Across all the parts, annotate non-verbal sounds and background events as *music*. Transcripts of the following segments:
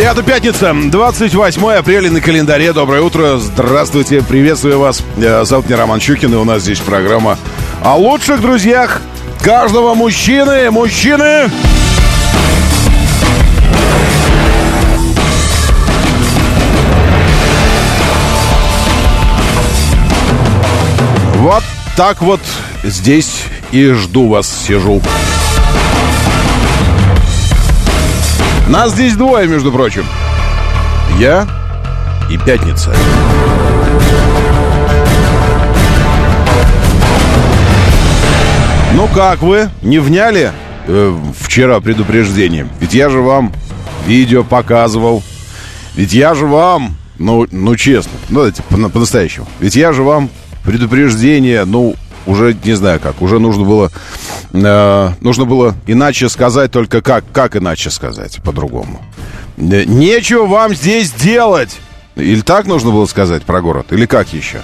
Это пятница, 28 апреля на календаре. Доброе утро, здравствуйте, приветствую вас. Зовут меня Роман Щукин, и у нас здесь программа о лучших друзьях каждого мужчины. Мужчины... Вот так вот здесь и жду вас, сижу. Нас здесь двое, между прочим. Я и Пятница. Ну как вы? Не вняли э, вчера предупреждение? Ведь я же вам видео показывал. Ведь я же вам, ну, ну честно, ну по- по-настоящему. Ведь я же вам предупреждение, ну, уже не знаю как, уже нужно было, э, нужно было иначе сказать, только как, как иначе сказать, по-другому. Э, Нечего вам здесь делать! Или так нужно было сказать про город, или как еще?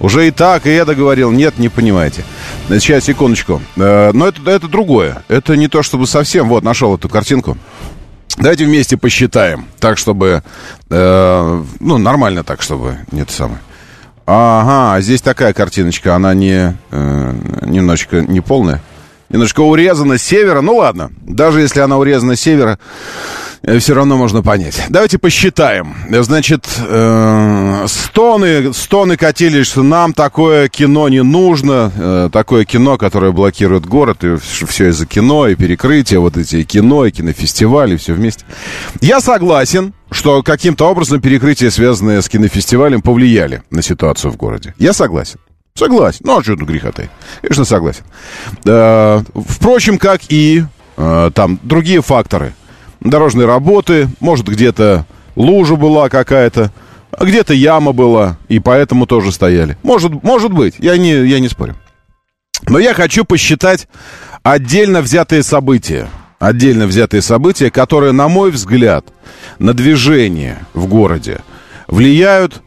Уже и так, и это говорил. Нет, не понимаете. Э, Сейчас, секундочку. Э, Но это, это другое. Это не то, чтобы совсем... Вот, нашел эту картинку. Давайте вместе посчитаем. Так, чтобы... э, ну, нормально так, чтобы... Нет, самое. Ага, а здесь такая картиночка. Она не... э, немножечко не полная. Немножко урезана с севера. Ну, ладно. Даже если она урезана с севера, все равно можно понять. Давайте посчитаем. Значит, э, стоны, стоны катились, что нам такое кино не нужно. Э, такое кино, которое блокирует город, и все из-за кино, и перекрытия, вот эти и кино, и кинофестивали, все вместе. Я согласен, что каким-то образом перекрытия, связанные с кинофестивалем, повлияли на ситуацию в городе. Я согласен. Согласен. Ну, а что тут греха ты? Конечно, согласен. Э, впрочем, как и э, там другие факторы. Дорожные работы, может, где-то лужа была какая-то, где-то яма была, и поэтому тоже стояли. Может, может быть, я не, я не спорю. Но я хочу посчитать отдельно взятые события. Отдельно взятые события, которые, на мой взгляд, на движение в городе влияют,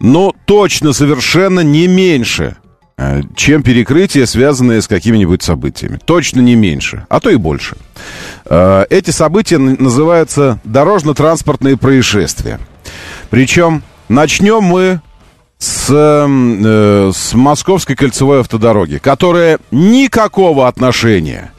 но точно совершенно не меньше, чем перекрытия, связанные с какими-нибудь событиями. Точно не меньше, а то и больше. Э, Эти события называются дорожно-транспортные происшествия. Причем начнем мы с, э, с Московской кольцевой автодороги, которая никакого отношения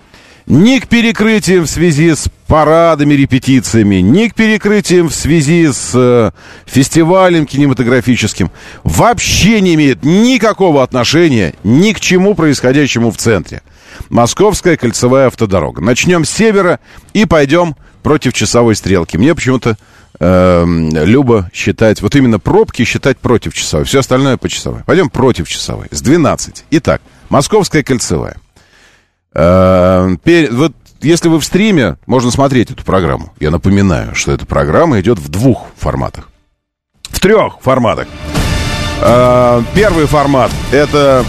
ни к перекрытиям в связи с парадами, репетициями, ни к перекрытиям в связи с э, фестивалем кинематографическим вообще не имеет никакого отношения ни к чему происходящему в центре. Московская кольцевая автодорога. Начнем с севера и пойдем против часовой стрелки. Мне почему-то эм, любо считать, вот именно пробки считать против часовой. Все остальное по часовой. Пойдем против часовой. С 12. Итак, Московская кольцевая. Э, пер- вот если вы в стриме, можно смотреть эту программу. Я напоминаю, что эта программа идет в двух форматах. В трех форматах. Э, Первый формат это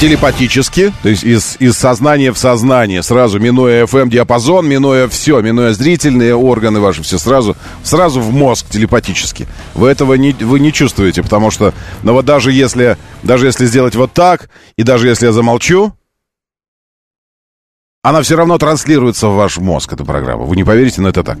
телепатически, то есть из, из сознания в сознание, сразу минуя FM-диапазон, минуя все, минуя зрительные органы ваши, все сразу, сразу в мозг телепатически. Вы этого не, вы не чувствуете, потому что, ну вот даже если, даже если сделать вот так, и даже если я замолчу, она все равно транслируется в ваш мозг, эта программа. Вы не поверите, но это так.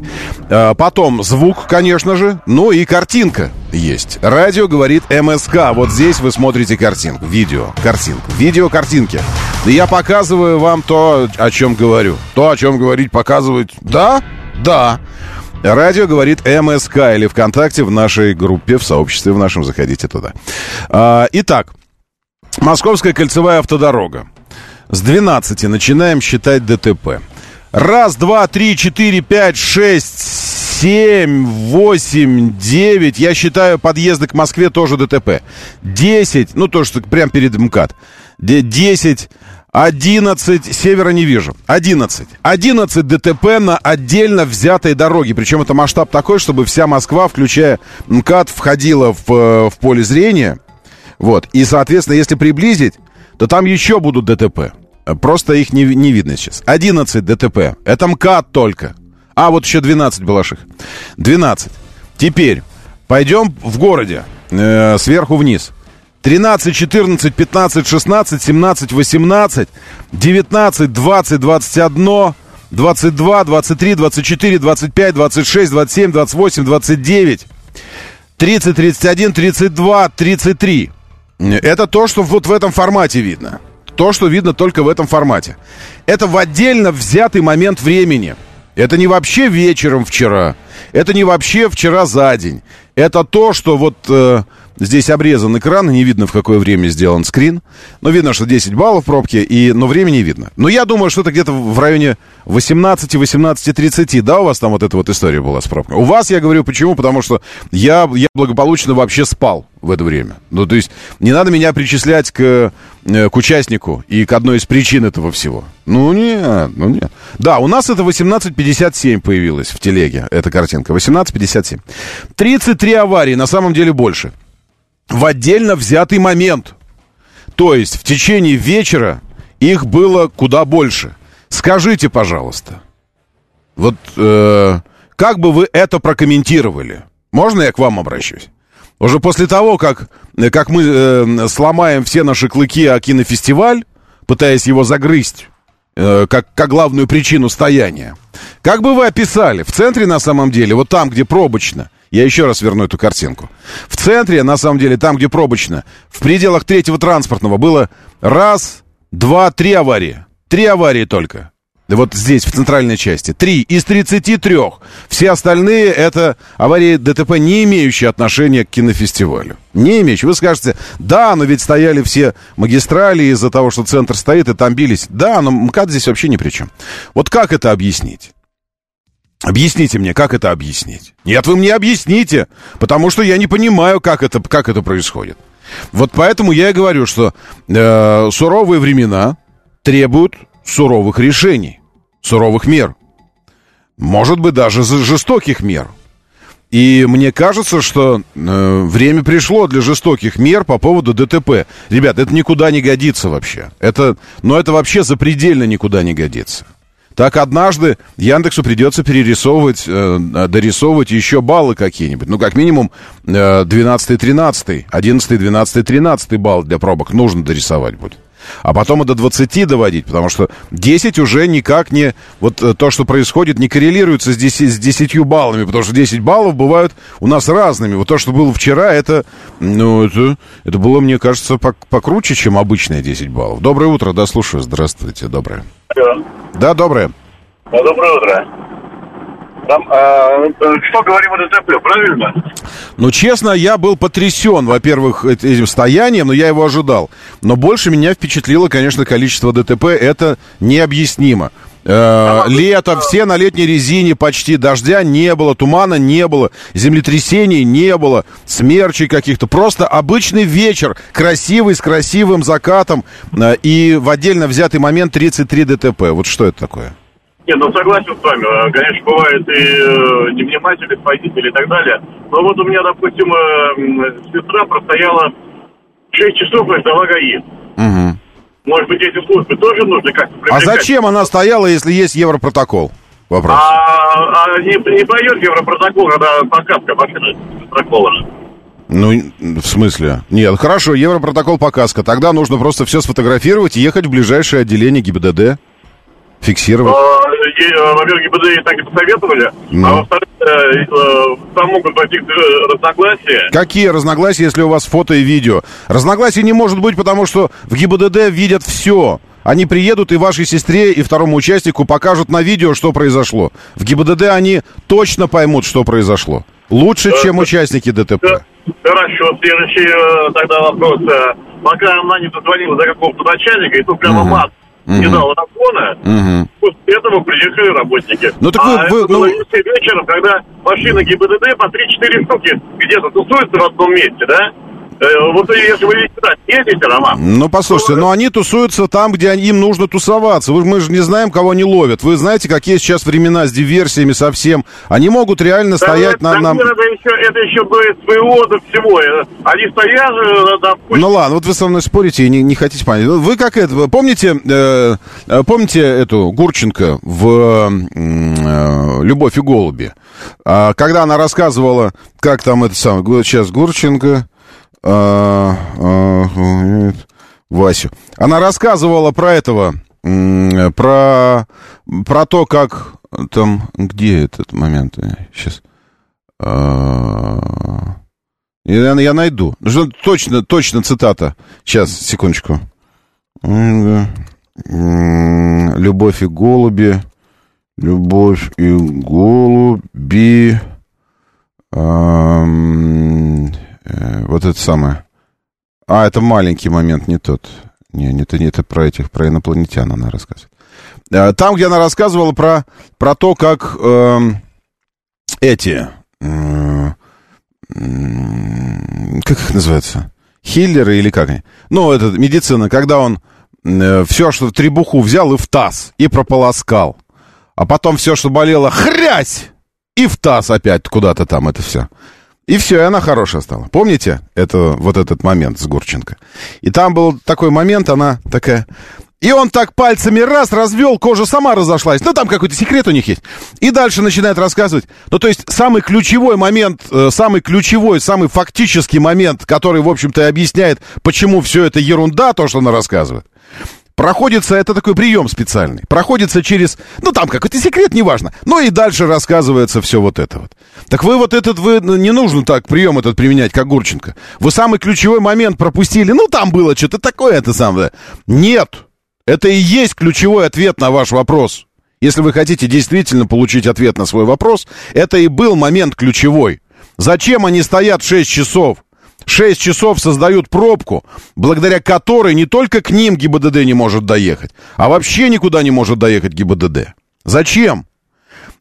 А, Потом звук, конечно же, ну и картинка есть. Радио говорит МСК. Вот здесь вы смотрите картинку, видео, картинку, видео, картинки. И я показываю вам то, о чем говорю. То, о чем говорить, показывать. Да? Да. Радио говорит МСК или ВКонтакте в нашей группе, в сообществе в нашем. Заходите туда. А, Итак, Московская кольцевая автодорога. С 12 начинаем считать ДТП. Раз, два, три, четыре, пять, шесть, семь, восемь, девять. Я считаю подъезды к Москве тоже ДТП. Десять, ну то, что прям перед МКАД. Де- Десять, 11, севера не вижу. 11. 11 ДТП на отдельно взятой дороге. Причем это масштаб такой, чтобы вся Москва, включая МКАД, входила в, э, в поле зрения. Вот. И, соответственно, если приблизить, то там еще будут ДТП. Просто их не, не видно сейчас. 11 ДТП. Это МКАД только. А, вот еще 12 балаших. 12. Теперь пойдем в городе. Э, сверху вниз. 13, 14, 15, 16, 17, 18, 19, 20, 21, 22, 23, 24, 25, 26, 27, 28, 29, 30, 31, 32, 33. Это то, что вот в этом формате видно. То, что видно только в этом формате. Это в отдельно взятый момент времени. Это не вообще вечером вчера. Это не вообще вчера за день. Это то, что вот э, Здесь обрезан экран, не видно, в какое время сделан скрин. Но видно, что 10 баллов пробки, и, но времени видно. Но я думаю, что это где-то в районе 18-18.30, да, у вас там вот эта вот история была с пробкой? У вас, я говорю, почему? Потому что я, я благополучно вообще спал в это время. Ну, то есть не надо меня причислять к, э, к участнику и к одной из причин этого всего. Ну, нет, ну, нет. Да, у нас это 18.57 появилась в телеге, эта картинка. 18.57. 33 аварии, на самом деле больше в отдельно взятый момент. То есть в течение вечера их было куда больше. Скажите, пожалуйста, вот э, как бы вы это прокомментировали? Можно я к вам обращусь? Уже после того, как, как мы э, сломаем все наши клыки о кинофестиваль, пытаясь его загрызть, э, как, как главную причину стояния, как бы вы описали в центре на самом деле, вот там, где пробочно, я еще раз верну эту картинку. В центре, на самом деле, там, где пробочно, в пределах третьего транспортного было раз, два, три аварии. Три аварии только. Вот здесь, в центральной части. Три из 33. Все остальные это аварии ДТП, не имеющие отношения к кинофестивалю. Не имеющие. Вы скажете, да, но ведь стояли все магистрали из-за того, что центр стоит, и там бились. Да, но МКАД здесь вообще ни при чем. Вот как это объяснить? Объясните мне, как это объяснить? Нет, вы мне объясните, потому что я не понимаю, как это, как это происходит. Вот поэтому я и говорю, что э, суровые времена требуют суровых решений, суровых мер. Может быть, даже жестоких мер. И мне кажется, что э, время пришло для жестоких мер по поводу ДТП. Ребят, это никуда не годится вообще. Это, но это вообще запредельно никуда не годится так однажды Яндексу придется перерисовывать, э, дорисовывать еще баллы какие-нибудь. Ну, как минимум, э, 12 13 11 12 13 балл для пробок нужно дорисовать будет. А потом и до 20 доводить, потому что 10 уже никак не... Вот э, то, что происходит, не коррелируется с 10, с 10 баллами, потому что 10 баллов бывают у нас разными. Вот то, что было вчера, это... Ну, это, это было, мне кажется, покруче, чем обычные 10 баллов. Доброе утро, да, слушаю. Здравствуйте, доброе. Алло. Да, доброе. Ну, доброе утро. Там, а, что говорим о ДТП, правильно? Ну, честно, я был потрясен, во-первых, этим стоянием, но я его ожидал. Но больше меня впечатлило, конечно, количество ДТП. Это необъяснимо. Э, лето, все на летней резине почти, дождя не было, тумана не было, землетрясений не было, смерчей каких-то. Просто обычный вечер, красивый, с красивым закатом э, и в отдельно взятый момент 33 ДТП. Вот что это такое? Нет, ну согласен с вами. Э, конечно, бывают и э, невнимательные водители и так далее. Но вот у меня, допустим, сестра простояла 6 часов и ждала ГАИ. Угу. Может быть, эти службы тоже нужно как-то А зачем она стояла, если есть Европротокол? Вопрос. А, а не, не пойдет Европротокол, когда показка машины застрахована? Ну, в смысле? Нет, хорошо, Европротокол показка. Тогда нужно просто все сфотографировать и ехать в ближайшее отделение ГИБДД. Фиксировать? А, э, во-первых, ГИБДД так и посоветовали, ну. а во-вторых, э, э, там могут возникнуть разногласия. Какие разногласия, если у вас фото и видео? Разногласий не может быть, потому что в ГИБДД видят все. Они приедут и вашей сестре, и второму участнику покажут на видео, что произошло. В ГИБДД они точно поймут, что произошло. Лучше, чем участники ДТП. Хорошо, следующий тогда вопрос. Пока она не дозвонила до какого-то начальника, и тут прямо мат угу. не дал разгона, угу. после этого приехали работники. Ну, так вы, а вы, это ну... было вечером, когда машина ГИБДД по 3-4 штуки где-то тусуются в одном месте, да? Э, вот если вы ездите, Роман... Ну, послушайте, но они тусуются там, где им нужно тусоваться. Мы же не знаем, кого они ловят. Вы знаете, какие сейчас времена с диверсиями совсем. Они могут реально да, стоять на... на... Это, еще, это еще будет своего до всего. Они стоят... Э, да, пусть... Ну ладно, вот вы со мной спорите и не, не хотите понять. Вы как это... Помните, э, э, помните эту Гурченко в э, «Любовь и голуби»? А, когда она рассказывала, как там это самое... Сейчас Гурченко... А, а, Васю. Она рассказывала про этого, про, про то, как там, где этот момент? Сейчас. А, я, я найду. Точно, точно цитата. Сейчас, секундочку. Любовь и голуби. Любовь и голуби. Э, вот это самое. А, это маленький момент, не тот. Не, не, это, не это про этих, про инопланетян она рассказывает. Э, там, где она рассказывала про, про то, как э, эти... Э, как их называется? Хиллеры или как они? Ну, это медицина, когда он э, все, что требуху взял и в таз, и прополоскал. А потом все, что болело, хрясь! И в таз опять куда-то там это все. И все, и она хорошая стала. Помните это, вот этот момент с Гурченко? И там был такой момент, она такая... И он так пальцами раз развел, кожа сама разошлась. Ну, там какой-то секрет у них есть. И дальше начинает рассказывать. Ну, то есть, самый ключевой момент, э, самый ключевой, самый фактический момент, который, в общем-то, и объясняет, почему все это ерунда, то, что она рассказывает. Проходится, это такой прием специальный. Проходится через, ну там какой-то секрет, неважно. Ну и дальше рассказывается все вот это вот. Так вы вот этот, вы, ну, не нужно так прием этот применять, как Гурченко. Вы самый ключевой момент пропустили. Ну там было что-то такое, это самое. Нет. Это и есть ключевой ответ на ваш вопрос. Если вы хотите действительно получить ответ на свой вопрос, это и был момент ключевой. Зачем они стоят 6 часов? 6 часов создают пробку, благодаря которой не только к ним ГИБДД не может доехать, а вообще никуда не может доехать ГИБДД. Зачем?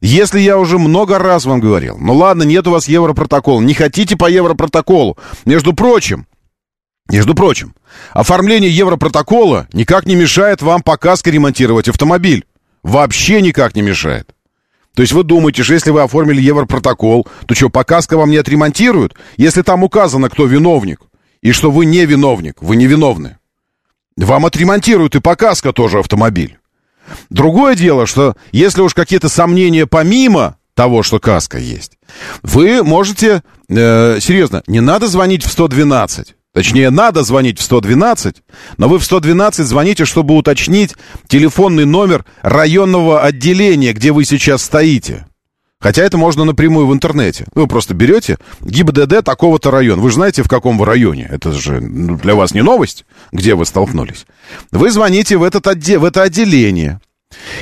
Если я уже много раз вам говорил, ну ладно, нет у вас Европротокола, не хотите по Европротоколу. Между прочим, между прочим, оформление Европротокола никак не мешает вам по каске ремонтировать автомобиль. Вообще никак не мешает. То есть вы думаете, что если вы оформили Европротокол, то что, по каско вам не отремонтируют? Если там указано, кто виновник, и что вы не виновник, вы не виновны. Вам отремонтируют и по каско тоже автомобиль. Другое дело, что если уж какие-то сомнения помимо того, что каска есть, вы можете, э, серьезно, не надо звонить в 112. Точнее, надо звонить в 112, но вы в 112 звоните, чтобы уточнить телефонный номер районного отделения, где вы сейчас стоите. Хотя это можно напрямую в интернете. Вы просто берете ГИБДД такого-то района. Вы же знаете, в каком вы районе. Это же ну, для вас не новость, где вы столкнулись. Вы звоните в, этот отде в это отделение.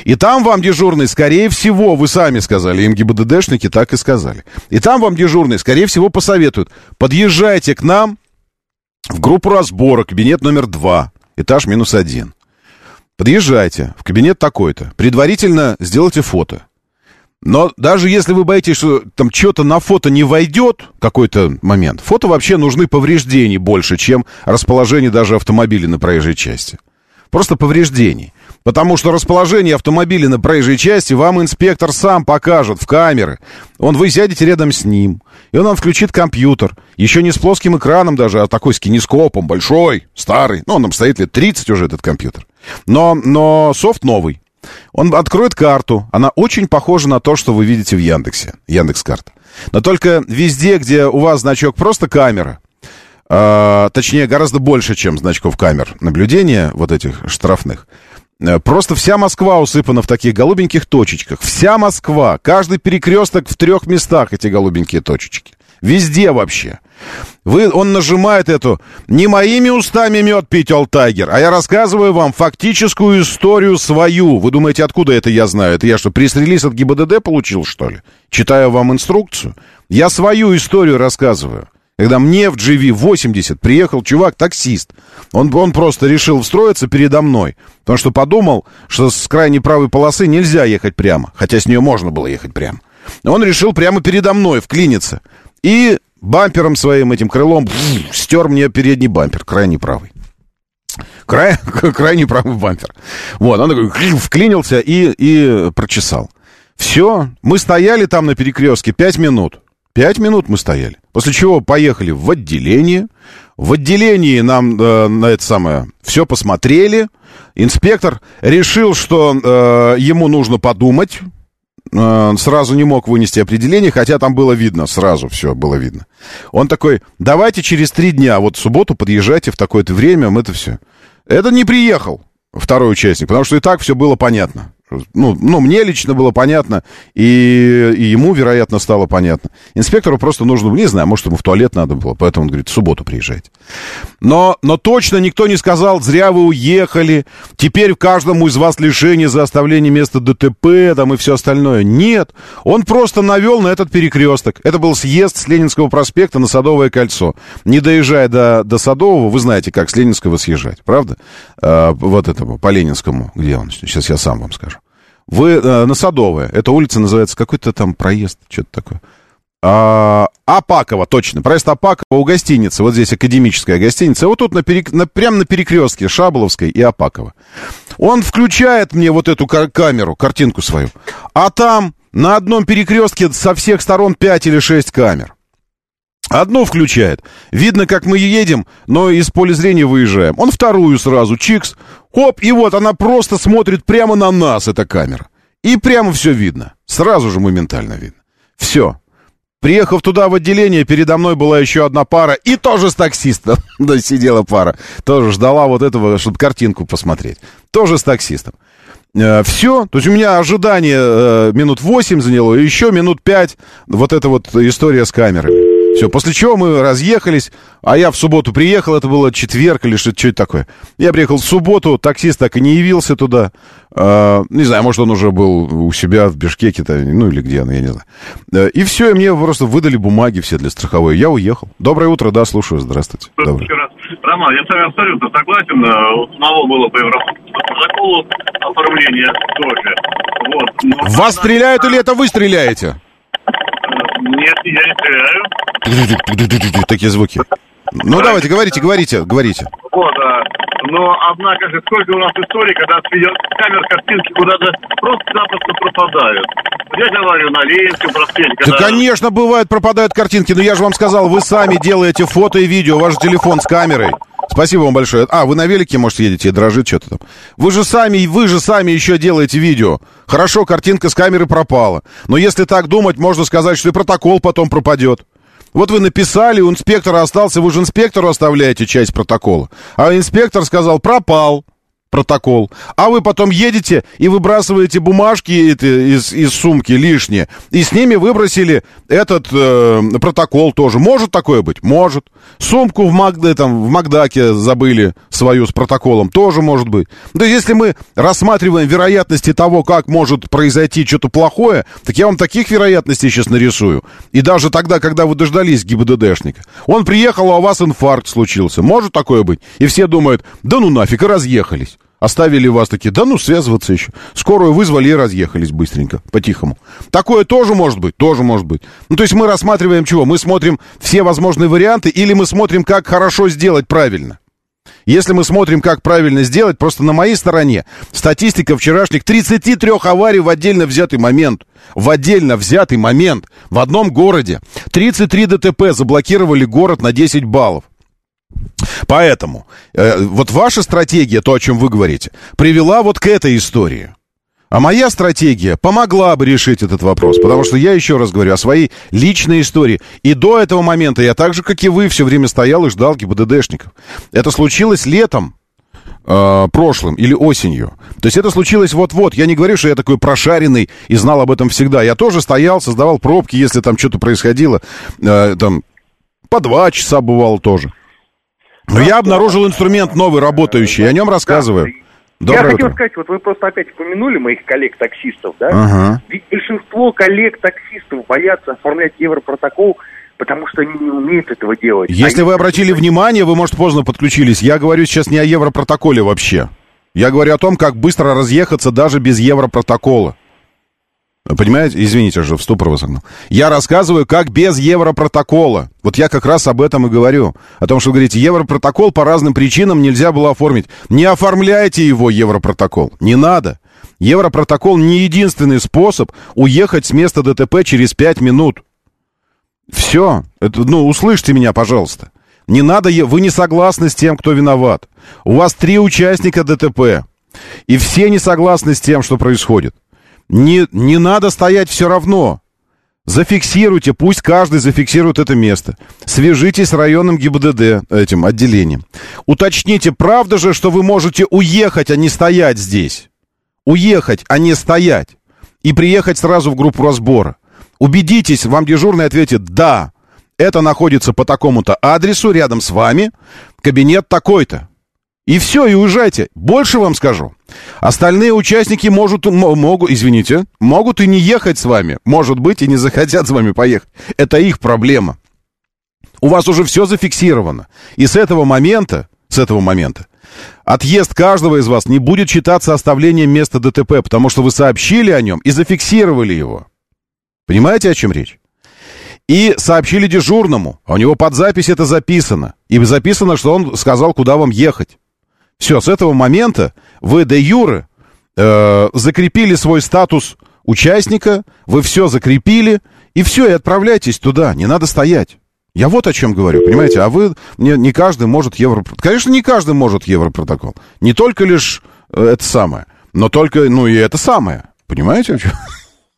И там вам дежурный, скорее всего, вы сами сказали, им ГИБДДшники так и сказали. И там вам дежурный, скорее всего, посоветуют, подъезжайте к нам, в группу разбора, кабинет номер два, этаж минус один. Подъезжайте в кабинет такой-то. Предварительно сделайте фото. Но даже если вы боитесь, что там что-то на фото не войдет, какой-то момент, фото вообще нужны повреждений больше, чем расположение даже автомобиля на проезжей части. Просто повреждений. Потому что расположение автомобиля на проезжей части вам инспектор сам покажет в камеры. Он, вы сядете рядом с ним, и он вам включит компьютер. Еще не с плоским экраном даже, а такой с кинескопом, большой, старый. Ну, он там стоит лет 30 уже, этот компьютер. Но, но софт новый. Он откроет карту. Она очень похожа на то, что вы видите в Яндексе. Яндекс-карта. Но только везде, где у вас значок просто камера, э, точнее, гораздо больше, чем значков камер наблюдения, вот этих штрафных, Э, просто вся Москва усыпана в таких голубеньких точечках. Вся Москва. Каждый перекресток в трех местах эти голубенькие точечки. Везде вообще. Вы, он нажимает эту «Не моими устами мед пить, Олтайгер, а я рассказываю вам фактическую историю свою». Вы думаете, откуда это я знаю? Это я что, пресс-релиз от ГИБДД получил, что ли? Читаю вам инструкцию? Я свою историю рассказываю. Когда мне в GV80 приехал чувак-таксист. Он, он просто решил встроиться передо мной. Потому что подумал, что с крайней правой полосы нельзя ехать прямо. Хотя с нее можно было ехать прямо. Он решил прямо передо мной вклиниться. И бампером своим этим крылом стер мне передний бампер, крайний правый. Край, *laughs* крайний правый бампер. Вот, он такой вклинился и, и прочесал. Все, мы стояли там на перекрестке пять минут. Пять минут мы стояли. После чего поехали в отделение. В отделении нам э, на это самое все посмотрели. Инспектор решил, что э, ему нужно подумать. Э, сразу не мог вынести определение, хотя там было видно, сразу все было видно. Он такой, давайте через три дня, вот в субботу подъезжайте в такое-то время, мы это все. Это не приехал второй участник, потому что и так все было понятно ну, ну, мне лично было понятно, и, и ему, вероятно, стало понятно. Инспектору просто нужно, не знаю, может, ему в туалет надо было, поэтому он говорит, в субботу приезжайте. Но, но точно никто не сказал, зря вы уехали, теперь каждому из вас лишение за оставление места ДТП, там, и все остальное. Нет, он просто навел на этот перекресток. Это был съезд с Ленинского проспекта на Садовое кольцо. Не доезжая до, до Садового, вы знаете, как с Ленинского съезжать, правда? А, вот этому, по Ленинскому, где он? Сейчас я сам вам скажу. Вы э, на Садовое. Эта улица называется какой-то там проезд, что-то такое. А, Апакова, точно. Проезд Апакова у гостиницы. Вот здесь академическая гостиница. Вот тут на перек... на, прямо на перекрестке Шаболовской и Апакова. Он включает мне вот эту камеру, картинку свою. А там на одном перекрестке со всех сторон 5 или 6 камер. Одну включает. Видно, как мы едем, но из поля зрения выезжаем. Он вторую сразу, чикс. Хоп, и вот она просто смотрит прямо на нас, эта камера. И прямо все видно. Сразу же моментально видно. Все. Приехав туда в отделение, передо мной была еще одна пара, и тоже с таксистом. *laughs* да, сидела пара. Тоже ждала вот этого, чтобы картинку посмотреть. Тоже с таксистом. Э, все. То есть у меня ожидание э, минут 8 заняло, еще минут 5 вот эта вот история с камерами. Все, после чего мы разъехались, а я в субботу приехал, это было четверг или что-то такое. Я приехал в субботу, таксист так и не явился туда. Э, не знаю, может, он уже был у себя в Бишкеке-то, ну или где, ну я не знаю. Э, и все, и мне просто выдали бумаги все для страховой. Я уехал. Доброе утро, да, слушаю, здравствуйте. Доброе. Роман, я с вами абсолютно согласен. У самого было по протоколу оформления тоже. Вот. Но Вас стреляют или это вы стреляете? Нет, я не стреляю. Такие звуки. Ну, давайте, говорите, говорите, говорите. Вот, а, но, однако же, сколько у нас историй, когда с камер картинки куда-то просто-напросто пропадают. Я говорю, на Ленинском проспекте. Когда... Да, конечно, бывает, пропадают картинки, но я же вам сказал, вы сами делаете фото и видео, ваш телефон с камерой. Спасибо вам большое. А, вы на велике, может, едете, дрожит что-то там. Вы же сами, вы же сами еще делаете видео. Хорошо, картинка с камеры пропала. Но если так думать, можно сказать, что и протокол потом пропадет. Вот вы написали, у инспектора остался, вы же инспектору оставляете часть протокола. А инспектор сказал, пропал протокол. А вы потом едете и выбрасываете бумажки из, из сумки лишние. И с ними выбросили этот э, протокол тоже. Может такое быть? Может. Сумку в, Магде, там, в Макдаке забыли свою с протоколом. Тоже может быть. Есть, если мы рассматриваем вероятности того, как может произойти что-то плохое, так я вам таких вероятностей сейчас нарисую. И даже тогда, когда вы дождались ГИБДДшника. Он приехал, а у вас инфаркт случился. Может такое быть? И все думают, да ну нафиг, и разъехались. Оставили вас такие, да ну, связываться еще. Скорую вызвали и разъехались быстренько, по-тихому. Такое тоже может быть, тоже может быть. Ну, то есть мы рассматриваем чего? Мы смотрим все возможные варианты или мы смотрим, как хорошо сделать правильно? Если мы смотрим, как правильно сделать, просто на моей стороне статистика вчерашних 33 аварий в отдельно взятый момент. В отдельно взятый момент. В одном городе. 33 ДТП заблокировали город на 10 баллов. Поэтому э, вот ваша стратегия, то, о чем вы говорите, привела вот к этой истории. А моя стратегия помогла бы решить этот вопрос, потому что я еще раз говорю о своей личной истории. И до этого момента я так же, как и вы, все время стоял и ждал ГИБДДшников. Это случилось летом, э, прошлым или осенью. То есть это случилось вот-вот. Я не говорю, что я такой прошаренный и знал об этом всегда. Я тоже стоял, создавал пробки, если там что-то происходило. Э, там по два часа бывало тоже. Но я обнаружил инструмент новый, работающий, о нем рассказываю. Доброе я хотел сказать, вот вы просто опять упомянули моих коллег-таксистов, да? Ага. Ведь большинство коллег-таксистов боятся оформлять европротокол, потому что они не умеют этого делать. Если они... вы обратили внимание, вы, может, поздно подключились, я говорю сейчас не о европротоколе вообще. Я говорю о том, как быстро разъехаться даже без европротокола. Понимаете? Извините, уже в ступор вас. Я рассказываю, как без Европротокола. Вот я как раз об этом и говорю. О том, что вы говорите, Европротокол по разным причинам нельзя было оформить. Не оформляйте его, Европротокол. Не надо. Европротокол не единственный способ уехать с места ДТП через 5 минут. Все. Это, ну, услышьте меня, пожалуйста. Не надо, вы не согласны с тем, кто виноват. У вас три участника ДТП. И все не согласны с тем, что происходит. Не, не надо стоять все равно. Зафиксируйте, пусть каждый зафиксирует это место. Свяжитесь с районным ГИБДД, этим отделением. Уточните, правда же, что вы можете уехать, а не стоять здесь? Уехать, а не стоять. И приехать сразу в группу разбора. Убедитесь, вам дежурный ответит «да». Это находится по такому-то адресу, рядом с вами, кабинет такой-то. И все, и уезжайте. Больше вам скажу. Остальные участники могут, могут, извините, могут и не ехать с вами. Может быть, и не захотят с вами поехать. Это их проблема. У вас уже все зафиксировано. И с этого момента, с этого момента, отъезд каждого из вас не будет считаться оставлением места ДТП, потому что вы сообщили о нем и зафиксировали его. Понимаете, о чем речь? И сообщили дежурному, а у него под запись это записано. И записано, что он сказал, куда вам ехать. Все, с этого момента вы де юре э, закрепили свой статус участника, вы все закрепили, и все, и отправляйтесь туда, не надо стоять. Я вот о чем говорю, понимаете? А вы, не, не каждый может Европротокол. Конечно, не каждый может Европротокол. Не только лишь э, это самое, но только, ну и это самое. Понимаете, о чем?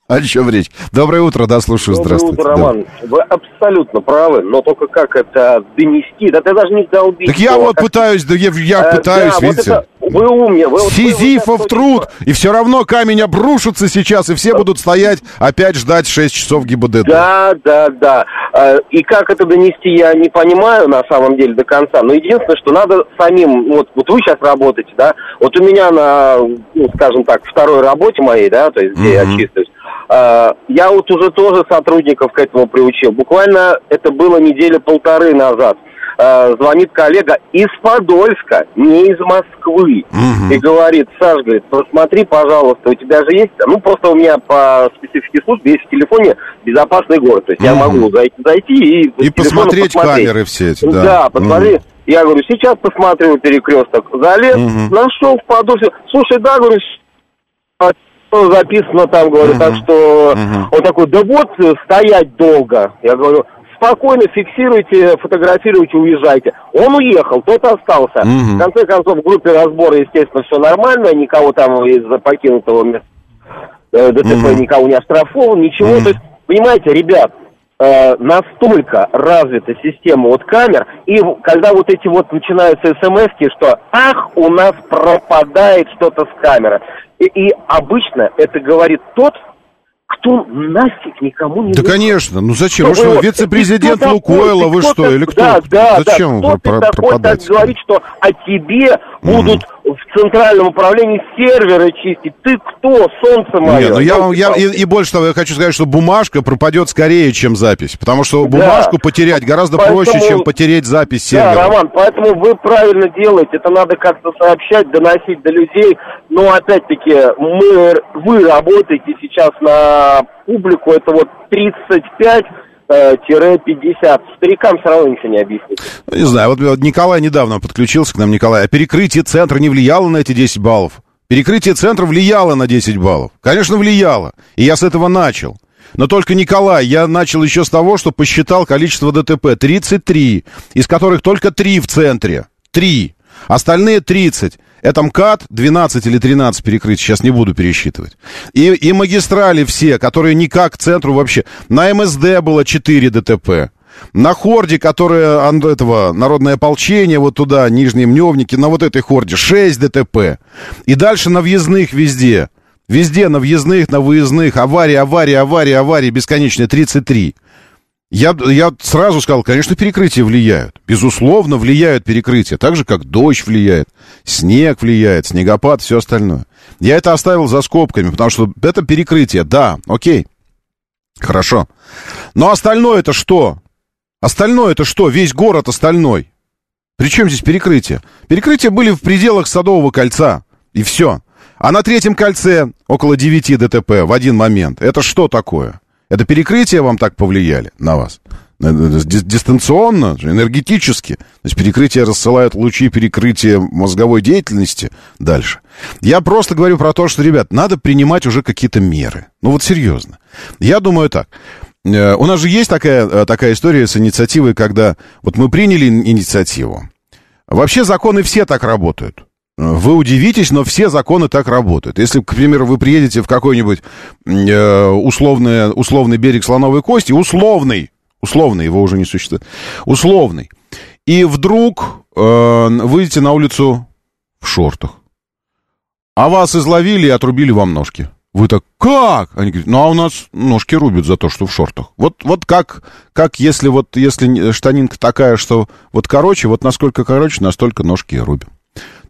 О чем речь? Доброе утро, да, слушаю, Доброе здравствуйте. утро, Роман. Да. Вы абсолютно правы, но только как это донести? Да ты даже не долбить. Так я вот как... пытаюсь, да я, я э, пытаюсь, да, видите. Вот это... Вы умнее. Вы, Сизифов вы, труд, и все равно камень обрушится сейчас, и все будут стоять, опять ждать 6 часов ГИБДД. Да, да, да. Э, и как это донести, я не понимаю на самом деле до конца. Но единственное, что надо самим, вот, вот вы сейчас работаете, да, вот у меня на, ну, скажем так, второй работе моей, да, то есть где mm-hmm. я числюсь, Э, я вот уже тоже сотрудников к этому приучил. Буквально это было недели полторы назад. Э, звонит коллега из Подольска, не из Москвы. Угу. И говорит, Саш, говорит, посмотри, пожалуйста, у тебя же есть, ну просто у меня по специфике службы есть в телефоне безопасный город. То есть угу. я могу зайти, зайти и... И посмотреть, посмотреть камеры все эти, да. Да, посмотри. Угу. Я говорю, сейчас посмотрю перекресток. Залез, угу. нашел в Подольске. Слушай, да, говорю, записано там, говорю, uh-huh. так что uh-huh. он такой, да вот, стоять долго. Я говорю, спокойно фиксируйте, фотографируйте, уезжайте. Он уехал, тот остался. Uh-huh. В конце концов, в группе разбора, естественно, все нормально, никого там из-за покинутого места э, ДТП никого не оштрафовал, ничего. Uh-huh. То есть, понимаете, ребят, э, настолько развита система вот камер, и когда вот эти вот начинаются смс что ах, у нас пропадает что-то с камеры. И, и обычно это говорит тот, кто нафиг никому не Да, нужен. конечно. Ну зачем? Вы что, вице-президент Лукойла, вы что? Или кто? Да, да, зачем да. Кто ты такой так говорит, что о тебе будут в центральном управлении серверы чистить? Ты кто, солнце мое? Нет, ну я, вам, я и, и больше того, я хочу сказать, что бумажка пропадет скорее, чем запись. Потому что бумажку да. потерять гораздо поэтому, проще, чем потерять запись сервера. Да, Роман, поэтому вы правильно делаете. Это надо как-то сообщать, доносить до людей. Но опять-таки, мы, вы работаете сейчас на публику, это вот 35 50. Старикам все равно ничего не объяснить. Ну, не знаю, вот Николай недавно подключился к нам, Николай. А перекрытие центра не влияло на эти 10 баллов? Перекрытие центра влияло на 10 баллов. Конечно, влияло. И я с этого начал. Но только, Николай, я начал еще с того, что посчитал количество ДТП. 33, из которых только 3 в центре. 3. Остальные 30. Это МКАД 12 или 13 перекрытий, сейчас не буду пересчитывать. И, и магистрали все, которые никак к центру вообще. На МСД было 4 ДТП. На хорде, которая этого народное ополчение, вот туда, нижние мневники, на вот этой хорде 6 ДТП. И дальше на въездных везде. Везде на въездных, на выездных. Аварии, аварии, аварии, аварии бесконечные 33. Я, я сразу сказал, конечно, перекрытия влияют. Безусловно, влияют перекрытия. Так же, как дождь влияет, снег влияет, снегопад, все остальное. Я это оставил за скобками, потому что это перекрытие, да, окей. Хорошо. Но остальное это что? Остальное это что? Весь город остальной. Причем здесь перекрытие? Перекрытия были в пределах Садового кольца. И все. А на третьем кольце около 9 ДТП в один момент. Это что такое? Это перекрытие вам так повлияли на вас? Э, э, дистанционно, энергетически. То есть перекрытие рассылает лучи перекрытия мозговой деятельности дальше. Я просто говорю про то, что, ребят, надо принимать уже какие-то меры. Ну вот серьезно. Я думаю так. Э, у нас же есть такая, такая история с инициативой, когда вот мы приняли инициативу. Вообще законы все так работают. Вы удивитесь, но все законы так работают. Если, к примеру, вы приедете в какой-нибудь э, условный, условный берег слоновой кости, условный, условный, его уже не существует, условный, и вдруг э, выйдете на улицу в шортах, а вас изловили и отрубили вам ножки. Вы так, как? Они говорят, ну а у нас ножки рубят за то, что в шортах. Вот, вот как, как если вот, если штанинка такая, что вот короче, вот насколько короче, настолько ножки рубим.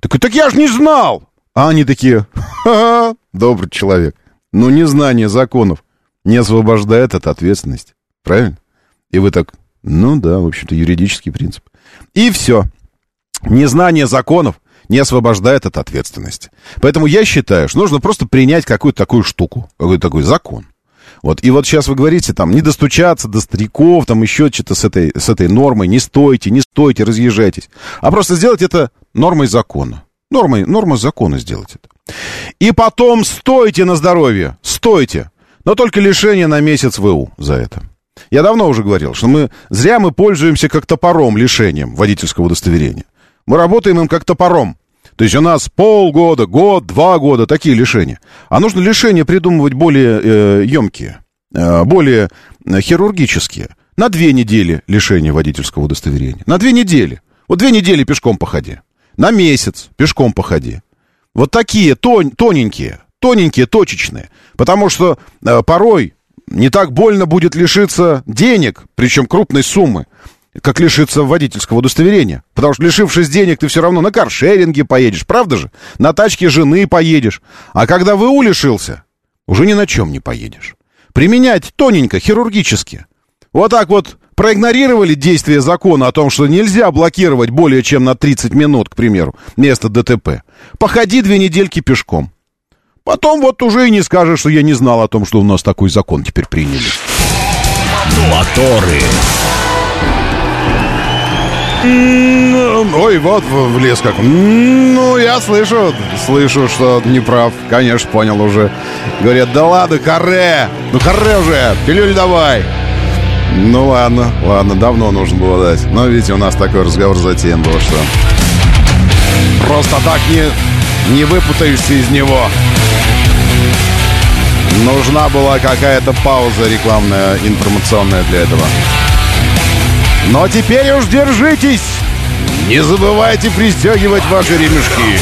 Так, так я же не знал! А они такие, ха-ха, добрый человек. Ну, незнание законов не освобождает от ответственности. Правильно? И вы так, ну да, в общем-то, юридический принцип. И все. Незнание законов не освобождает от ответственности. Поэтому я считаю, что нужно просто принять какую-то такую штуку, какой-то такой закон. Вот, и вот сейчас вы говорите, там, не достучаться до стариков, там, еще что-то с этой, с этой нормой, не стойте, не стойте, разъезжайтесь. А просто сделать это нормой закона. Нормой, нормой закона сделать это. И потом стойте на здоровье, стойте. Но только лишение на месяц ВУ за это. Я давно уже говорил, что мы зря мы пользуемся как топором лишением водительского удостоверения. Мы работаем им как топором. То есть у нас полгода, год, два года такие лишения. А нужно лишения придумывать более э, емкие, э, более э, хирургические. На две недели лишения водительского удостоверения. На две недели. Вот две недели пешком походи. На месяц пешком походи. Вот такие тон, тоненькие, тоненькие, точечные. Потому что э, порой не так больно будет лишиться денег, причем крупной суммы, как лишиться водительского удостоверения. Потому что, лишившись денег, ты все равно на каршеринге поедешь, правда же? На тачке жены поедешь. А когда ВУ лишился, уже ни на чем не поедешь. Применять тоненько, хирургически. Вот так вот проигнорировали действие закона о том, что нельзя блокировать более чем на 30 минут, к примеру, место ДТП. Походи две недельки пешком. Потом вот уже и не скажешь, что я не знал о том, что у нас такой закон теперь приняли. Моторы. Ой, вот в лес как. Ну, я слышу, слышу, что не прав. Конечно, понял уже. Говорят, да ладно, каре. Ну, каре уже, пилюль давай. Ну, ладно, ладно, давно нужно было дать. Но, видите, у нас такой разговор затеян был, что... Просто так не, не выпутаешься из него. Нужна была какая-то пауза рекламная, информационная для этого. Но теперь уж держитесь! Не забывайте пристегивать ваши ремешки.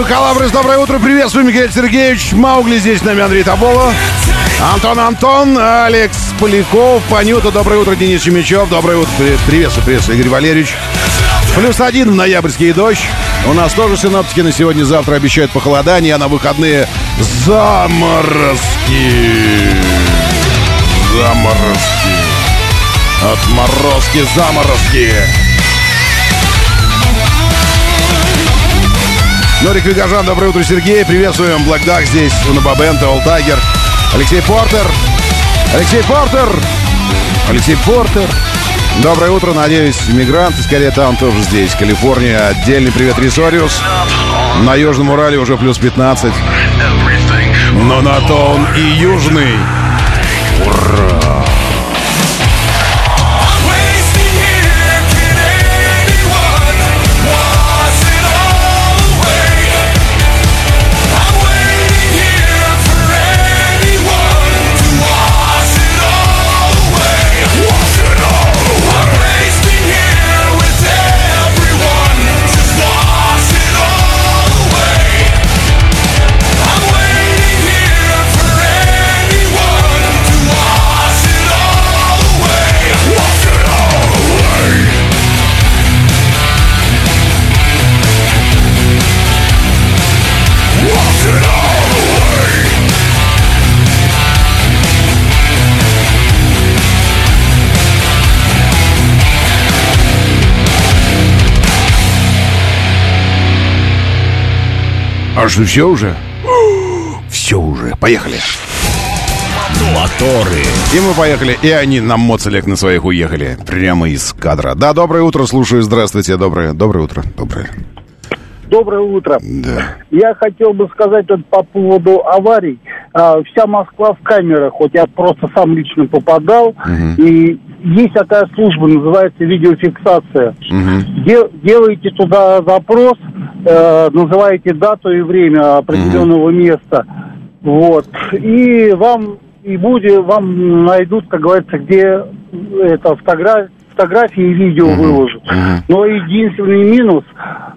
Вива Калабрис, доброе утро, приветствую, Михаил Сергеевич, Маугли здесь, на Андрей Таболо, Антон Антон, Алекс Поляков, Панюта, доброе утро, Денис Чемичев, доброе утро, приветствую, приветствую, Игорь Валерьевич. Плюс один в ноябрьский дождь. У нас тоже синоптики на сегодня-завтра обещают похолодание, а на выходные заморозки. Заморозки. Отморозки, заморозки. Норик Вигажан, доброе утро, Сергей. Приветствуем Black Duck здесь, Унабабента, Олтайгер. Алексей Портер. Алексей Портер. Алексей Портер. Доброе утро, надеюсь, мигранты, скорее там тоже здесь. Калифорния, отдельный привет, Рисориус. На Южном Урале уже плюс 15. Но на то он и южный. Ура! А что, все уже? Все уже. Поехали. Моторы. И мы поехали, и они на моцелек на своих уехали. Прямо из кадра. Да, доброе утро, слушаю. Здравствуйте, доброе, доброе утро. Доброе. Доброе утро. Да. Я хотел бы сказать вот по поводу аварий. А, вся Москва в камерах, хоть я просто сам лично попадал. И есть такая служба, называется видеофиксация. Де- делаете туда запрос, э, называете дату и время определенного места. Вот. И вам и будет, вам найдут, как говорится, где это фотография фотографии и видео выложат. Но единственный минус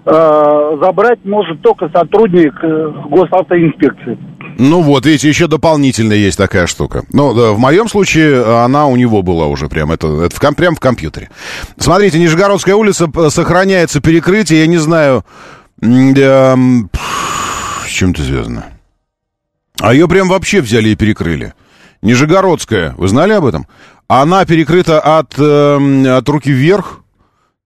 э, забрать может только сотрудник э, госавтоинспекции. Ну вот, видите, еще дополнительно есть такая штука. Ну, да, в моем случае она у него была уже прям, это, это в, ком- прям в компьютере. Смотрите, Нижегородская улица сохраняется перекрытие, я не знаю, пф, с чем это связано. А ее прям вообще взяли и перекрыли. Нижегородская, вы знали об этом? Она перекрыта от, эм, от руки вверх.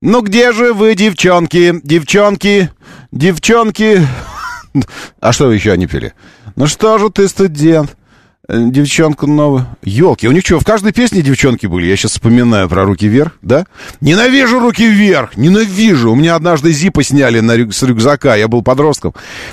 Ну где же вы, девчонки, девчонки, девчонки? *laughs* А что еще они пели? Ну что же ты, студент? Э, Девчонка новая. Елки, у них что, в каждой песне девчонки были? Я сейчас вспоминаю про руки вверх, да? Ненавижу руки вверх! Ненавижу! У меня однажды зипа сняли на рю- с рюкзака. Я был подростком.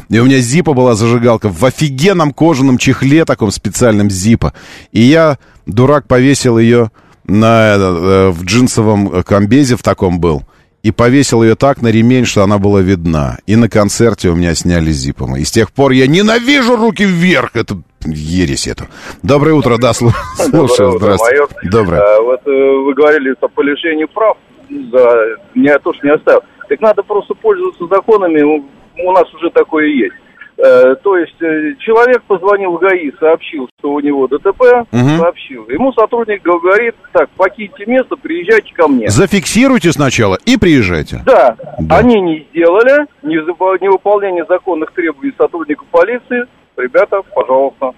И у меня зипа была зажигалка в офигенном кожаном чехле, таком специальном зипа. И я, дурак, повесил ее на, этот, э, в джинсовом э, комбезе в таком был. И повесил ее так на ремень, что она была видна. И на концерте у меня сняли зипом. И с тех пор я ненавижу руки вверх. Это ересь эту. Доброе утро, да, слу- слушаю. утро, Здравствуйте. майор. Доброе. А, вот э, вы говорили о полишении прав. Да, меня тоже не оставил. Так надо просто пользоваться законами. У, нас уже такое есть. Э, то есть э, человек позвонил в ГАИ, сообщил, что у него ДТП, Мгм. сообщил. Ему сотрудник говорит, так, покиньте место, приезжайте ко мне. Зафиксируйте сначала и приезжайте. Да, Да. они не сделали, не невыполнение законных требований сотрудника полиции. Ребята, пожалуйста.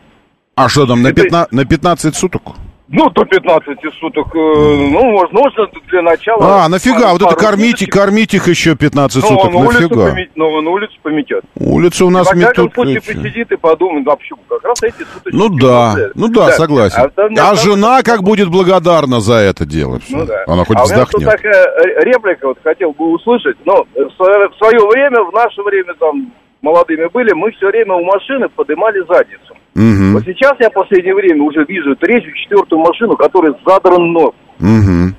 А что там, на, Это- 15, на 15 суток? Ну, до 15 суток, э, ну, можно, нужно для начала... А, нафига, вот это кормить, суток. кормить их еще 15 Ну, суток, улицу нафига? пометь, ну, на улицу пометет. Улица у нас Во всяком метут... случае, посидит и подумает, да, почему, как раз эти суточки... Ну да, цель. ну да, согласен. А, А там- жена как будет благодарна за это дело? всё? Ну да. Она хоть а вздохнет. такая э, реплика, вот хотел бы услышать. Но в в свое время, в наше время, там, молодыми были, мы все время у машины поднимали задницу. Мгм, Вот сейчас я в последнее время уже вижу третью, четвертую машину, которая задран нос. мгм.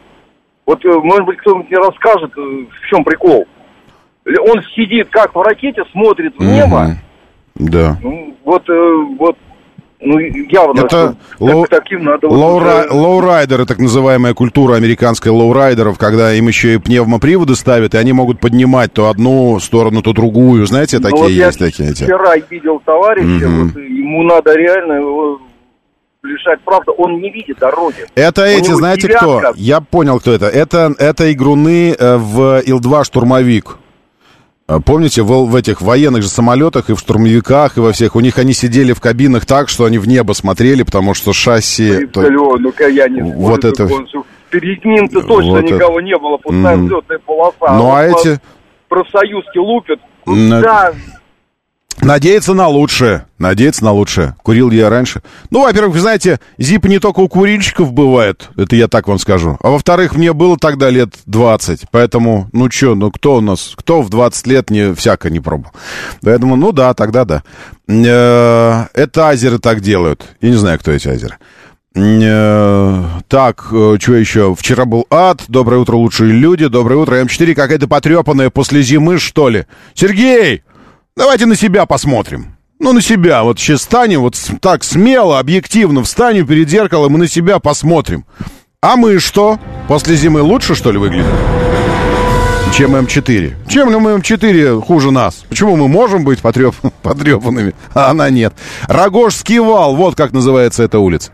Вот, э, может быть, кто-нибудь мне расскажет, э, в чем прикол. Он сидит как в ракете, смотрит в небо. Мгм. Да. Ну, вот, э, вот, ну, явно, Это что low- так- таким надо... Lowri- уже- Лоурайдеры, так называемая культура американской лоурайдеров, когда им еще и пневмоприводы ставят, и они могут поднимать то одну сторону, то другую. Знаете, Ну, такие вот есть такие эти. вчера видел товарища, Мгм. вот, ему надо реально его лишать правды. Он не видит дороги. Это У эти, знаете девятка. кто? Я понял, кто это. Это, это игруны э, в Ил-2 штурмовик. А Помните, в, в этих военных же самолетах и в штурмовиках, и во всех, у них они сидели в кабинах так, что они в небо смотрели, потому что шасси... то- ну-ка я не Вот это- перед ним-то точно Вот это. никого не было, пустая Мгм. взлетная полоса. Ну, а вот эти- профсоюзки лупят. Ну, Да, Надеяться на лучшее. Надеяться на лучшее. Курил я раньше. Ну, во-первых, вы знаете, зипы не только у курильщиков бывает. Это я так вам скажу. А во-вторых, мне было тогда лет 20. Поэтому, ну чё, ну кто у нас, кто в 20 лет не, всяко не пробовал. Поэтому, ну да, тогда да. Э, Это азеры так делают. Я не знаю, кто эти азеры. Э, Так, что еще? Вчера был ад. Доброе утро, лучшие люди. Доброе утро. М4 какая-то потрепанная после зимы, что ли? Сергей! Давайте на себя посмотрим. Ну, на себя. Вот сейчас встанем, вот так смело, объективно встанем перед зеркалом и на себя посмотрим. А мы что? После зимы лучше, что ли, выглядим? Чем М4. Чем ли мы М4 хуже нас? Почему мы можем быть потреп... *laughs* потрепанными, а она нет? Рогожский вал, вот как называется эта улица.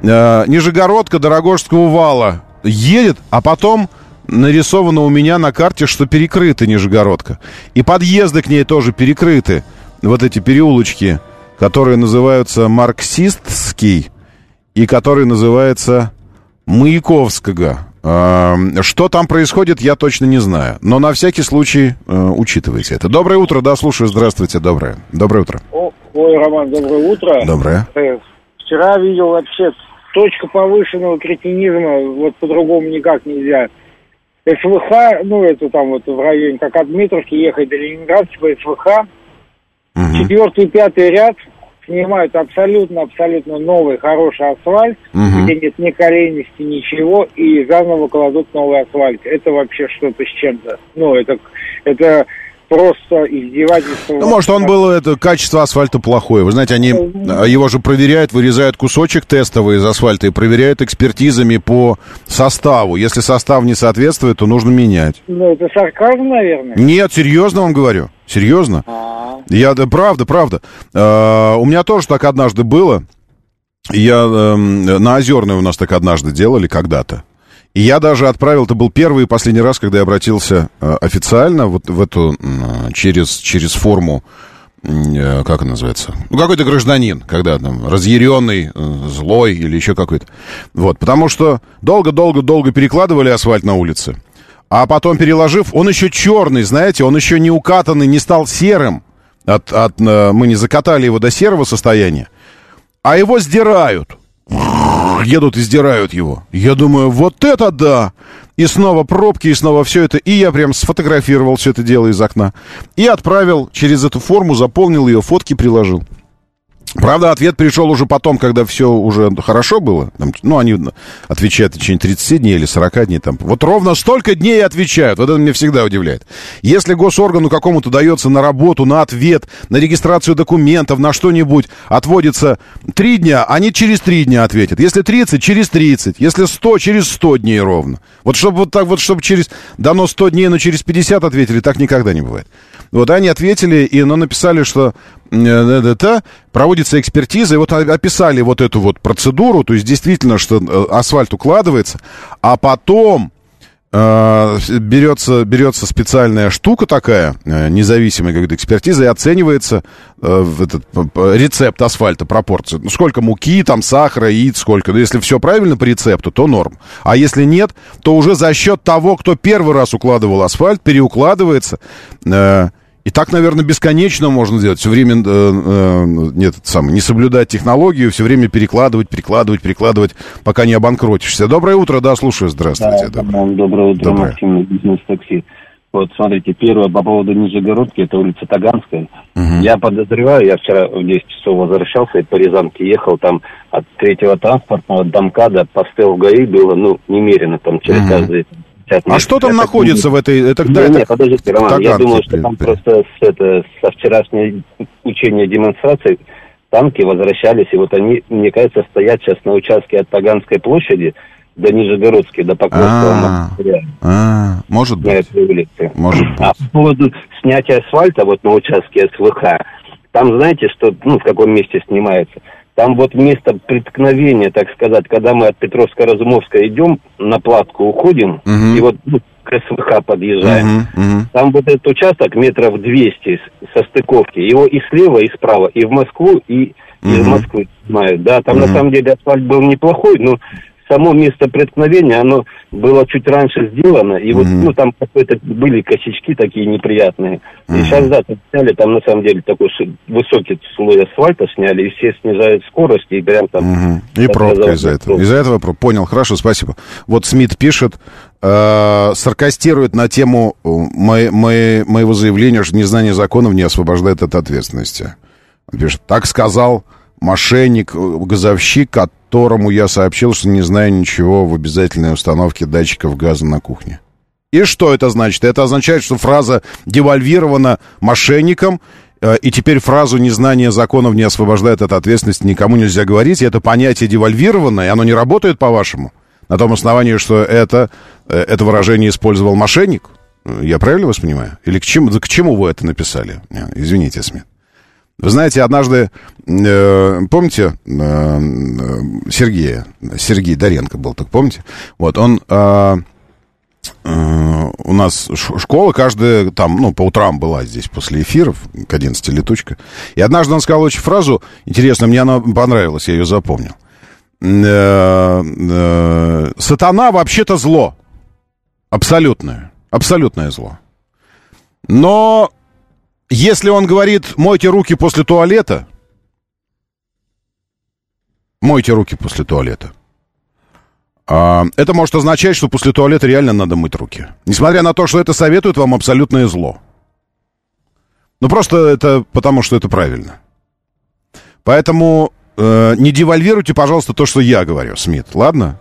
Э, Нижегородка до Рогожского вала едет, а потом нарисовано у меня на карте, что перекрыта Нижегородка. И подъезды к ней тоже перекрыты. Вот эти переулочки, которые называются Марксистский и который называется Маяковского. А, Что там происходит, я точно не знаю. Но на всякий случай э, учитывайте это. Доброе утро, да, слушаю. Здравствуйте, доброе. Доброе утро. О, ой, Роман, доброе утро. Доброе. Э, Вчера видел вообще точка повышенного кретинизма, вот по-другому никак нельзя. СВХ, ну, это там вот в районе, как от Дмитровки ехать до Ленинградки по СВХ, Мгм. четвертый и пятый ряд снимают абсолютно-абсолютно новый хороший асфальт, Мгм. где нет ни колейности, ничего, и заново кладут новый асфальт. Это вообще что-то с чем-то. Ну, это, это просто издевательство. Ну, может, он был, это, качество асфальта плохое. Вы знаете, они а, его же проверяют, вырезают кусочек тестовый из асфальта и проверяют экспертизами по составу. Если состав не соответствует, то нужно менять. Ну, это сарказм, наверное. Нет, серьезно вам говорю. Серьезно. А, Я, да, правда, правда. Э, у меня тоже так однажды было. Я эм, на Озерной у нас так однажды делали когда-то. Я даже отправил, это был первый и последний раз, когда я обратился э, официально вот в эту, м, через, через форму, э, как она называется? Ну, какой-то гражданин, когда там разъяренный, э, злой или еще какой-то. Вот, потому что долго-долго-долго перекладывали асфальт на улице. А потом переложив, он еще черный, знаете, он еще не укатанный, не стал серым. От, от, э, мы не закатали его до серого состояния. А его сдирают. *sniffs* Едут и сдирают его. Я думаю, вот это да! И снова пробки, и снова все это. И я прям сфотографировал все это дело из окна. И отправил через эту форму, заполнил ее, фотки приложил. Правда, ответ пришел уже потом, когда все уже хорошо было. Там, ну, они отвечают в течение 30 дней или 40 дней. Там. Вот ровно столько дней отвечают. Вот это меня всегда удивляет. Если госоргану какому-то дается на работу, на ответ, на регистрацию документов, на что-нибудь, отводится 3 дня, они через 3 дня ответят. Если 30, через 30. Если 100, через 100 дней ровно. Вот чтобы вот так вот, чтобы через дано 100 дней, но через 50 ответили, так никогда не бывает. Вот они ответили и ну, написали, что проводится экспертиза, и вот описали вот эту вот процедуру, то есть действительно, что э, асфальт укладывается, а потом э, берется, берется специальная штука такая, э, независимая как экспертиза, и оценивается э, этот, рецепт асфальта, пропорции. Ну, сколько муки, там, сахара, яиц, сколько. Ну, если все правильно по рецепту, то норм. А если нет, то уже за счет того, кто первый раз укладывал асфальт, переукладывается. Э, и так, наверное, бесконечно можно делать. Все время э, э, нет, это самое, не соблюдать технологию, все время перекладывать, перекладывать, перекладывать, пока не обанкротишься. Доброе утро, да, слушаю, здравствуйте. Да, доброе. доброе утро, Доброе. Максим, бизнес-такси. Вот, смотрите, первое по поводу Нижегородки, это улица Таганская. Я подозреваю, я вчера в 10 часов возвращался и по Рязанке ехал, там от третьего транспортного до МКАДа в ГАИ было, ну, немерено, там, через Мгм. каждые 50 А метров. что там Я так находится думаю- в этой... Это, да, не, это- подождите, Роман, я Таганки, думаю, что там просто с, это, со вчерашней учения демонстрации танки возвращались, и вот они, мне кажется, стоят сейчас на участке от Таганской площади до Нижегородской, до Покровского А. монастыря А, может быть, может А быть. по поводу снятия асфальта вот на участке СВХ, там знаете, что, ну, в каком месте снимается? Там вот место преткновения, так сказать, когда мы от Петровско-Разумовска идем, на платку уходим, Мгм. и вот ну, к СВХ подъезжаем. Мгм, мгм. Там вот этот участок метров 200 с- со стыковки. Его и слева, и справа, и в Москву, и из Мгм. Москвы снимают. Да, там Мгм. на самом деле асфальт был неплохой, но само место преткновения, оно было чуть раньше сделано, и вот, ну, там какой-то были косячки такие неприятные. И сейчас, да, там сняли, там на самом деле такой высокий слой асфальта сняли, и все снижают скорость, и прям там... И пробка из-за этого. Из-за этого понял, хорошо, спасибо. Вот Смит пишет, э, саркастирует на тему э, мо- мо- моего заявления, что незнание законов не освобождает от ответственности. Он пишет, так сказал мошенник, э, газовщик, которому я сообщил, что не знаю ничего в обязательной установке датчиков газа на кухне. И что это значит? Это означает, что фраза девальвирована мошенником, э, и теперь фразу «незнание законов не освобождает от ответственности» никому нельзя говорить, и это понятие девальвировано, и оно не работает, по-вашему? На том основании, что это, э, это выражение использовал мошенник? Я правильно вас понимаю? Или к чему, к чему вы это написали? Извините, Смит. Вы знаете, однажды, э, помните, э, Сергея, Сергей Доренко был, так помните? Вот, он... Э, э, у нас школа каждая, там, ну, по утрам была здесь после эфиров, к 11 летучка. И однажды он сказал очень фразу, интересно, мне она понравилась, я ее запомнил. Э, э, Сатана вообще-то зло. Абсолютное. Абсолютное зло. Но если он говорит, мойте руки после туалета, мойте руки после туалета, а, это может означать, что после туалета реально надо мыть руки. Несмотря на то, что это советует вам абсолютное зло. Ну, просто это потому, что это правильно. Поэтому э, не девальвируйте, пожалуйста, то, что я говорю, Смит, ладно?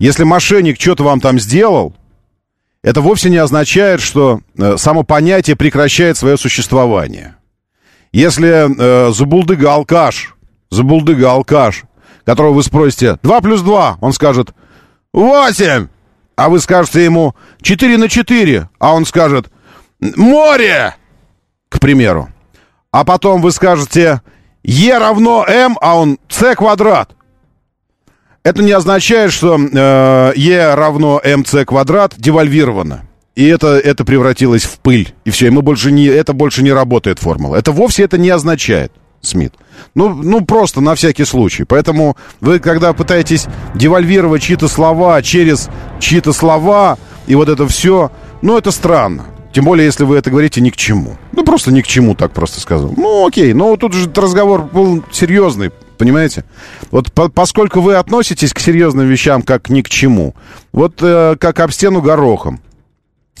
Если мошенник что-то вам там сделал, это вовсе не означает, что э, само понятие прекращает свое существование. Если э, забулдыга-алкаш, забулдыга-алкаш, которого вы спросите 2 плюс 2, он скажет 8, а вы скажете ему 4 на 4, а он скажет море, к примеру. А потом вы скажете Е равно М, а он С квадрат. Это не означает, что э, Е равно МЦ квадрат девальвировано. И это, это превратилось в пыль. И все, и мы больше не, это больше не работает формула. Это вовсе это не означает, Смит. Ну, ну, просто на всякий случай. Поэтому вы, когда пытаетесь девальвировать чьи-то слова через чьи-то слова, и вот это все, ну, это странно. Тем более, если вы это говорите ни к чему. Ну, просто ни к чему, так просто сказал. Ну, окей, но тут же разговор был серьезный, понимаете? Вот по поскольку вы относитесь к серьезным вещам как ни к чему, вот э, как об стену горохом.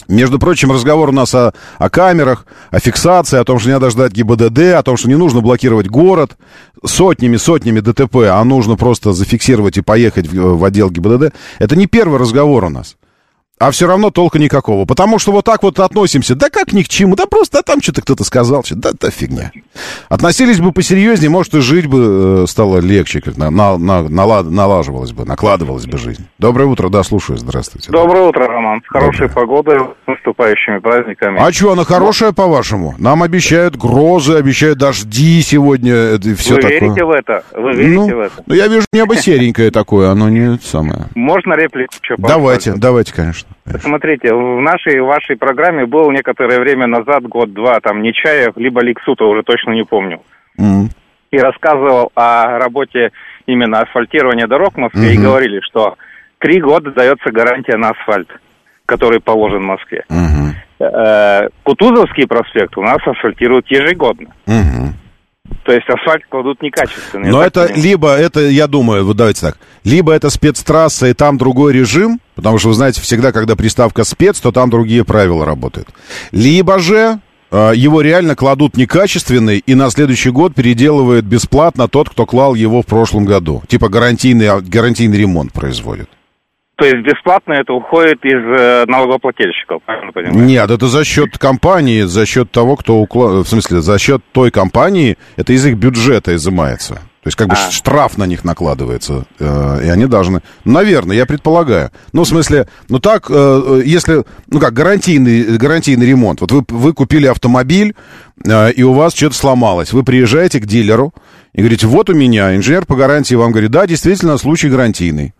Между прочим, разговор у нас о, о камерах, о фиксации, о том, что не надо ждать ГИБДД, о том, что не нужно блокировать город сотнями-сотнями ДТП, а нужно просто зафиксировать и поехать в, в отдел ГИБДД. Это не первый разговор у нас а все равно толка никакого. Потому что вот так вот относимся. Да как ни к чему, да просто да, там что-то кто-то сказал. Да, да фигня. Относились бы посерьезнее, может, и жить бы э, стало легче, как на, на, на, налад, налаживалась бы, накладывалась бы жизнь. Доброе утро, да, слушаю, здравствуйте. Доброе утро, Роман. С хорошей Доброе. погодой, с наступающими праздниками. А что, она хорошая, по-вашему? Нам обещают грозы, обещают дожди сегодня, это все Вы такое. верите в это? Вы верите ну, в это? Ну, я вижу небо серенькое такое, оно не самое. Можно реплику? Давайте, давайте, конечно. Смотрите, в нашей вашей программе был некоторое время назад, год-два, там Нечаев, либо Ликсута, уже точно не помню. Mm. И рассказывал о работе именно асфальтирования дорог в Москве, Мгм. и говорили, что три года дается гарантия на асфальт, который положен в Москве. Э, Кутузовский проспект у нас асфальтируют ежегодно. Мгм. То есть асфальт кладут некачественный. Но это понимаю. либо, это, я думаю, вот давайте так, либо это спецтрасса, и там другой режим, потому что, вы знаете, всегда, когда приставка спец, то там другие правила работают. Либо же э, его реально кладут некачественный, и на следующий год переделывает бесплатно тот, кто клал его в прошлом году. Типа гарантийный, а, гарантийный ремонт производит. То есть бесплатно это уходит из э, налогоплательщиков? Нет, это за счет компании, за счет того, кто укла... В смысле, за счет той компании, это из их бюджета изымается. То есть как бы А. штраф на них накладывается, э, и они должны... Наверное, я предполагаю. Ну, в смысле, ну так, э, э, если... Ну как, гарантийный, гарантийный ремонт. Вот вы, вы купили автомобиль, э, и у вас что-то сломалось. Вы приезжаете к дилеру и говорите, вот у меня, инженер по гарантии вам говорит, да, действительно, случай гарантийный.